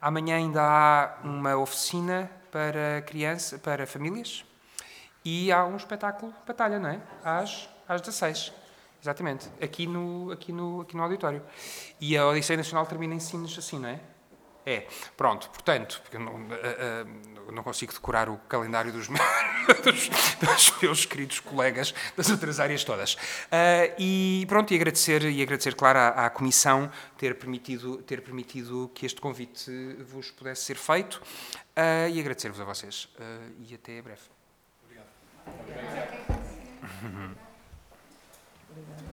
Amanhã ainda há uma oficina para crianças, para famílias, e há um espetáculo batalha, não é? Às, às 16. Exatamente, aqui no, aqui, no, aqui no auditório. E a Odisseia Nacional termina em Sines assim, não é? É, pronto, portanto, porque eu não, uh, uh, não consigo decorar o calendário dos meus, dos, dos, meus queridos colegas das outras áreas todas. Uh, e pronto, e agradecer, e agradecer claro, à, à, Comissão ter permitido, ter permitido que este convite vos pudesse ser feito e agradecer-vos a vocês. e até breve. Obrigado. Obrigado. Obrigado.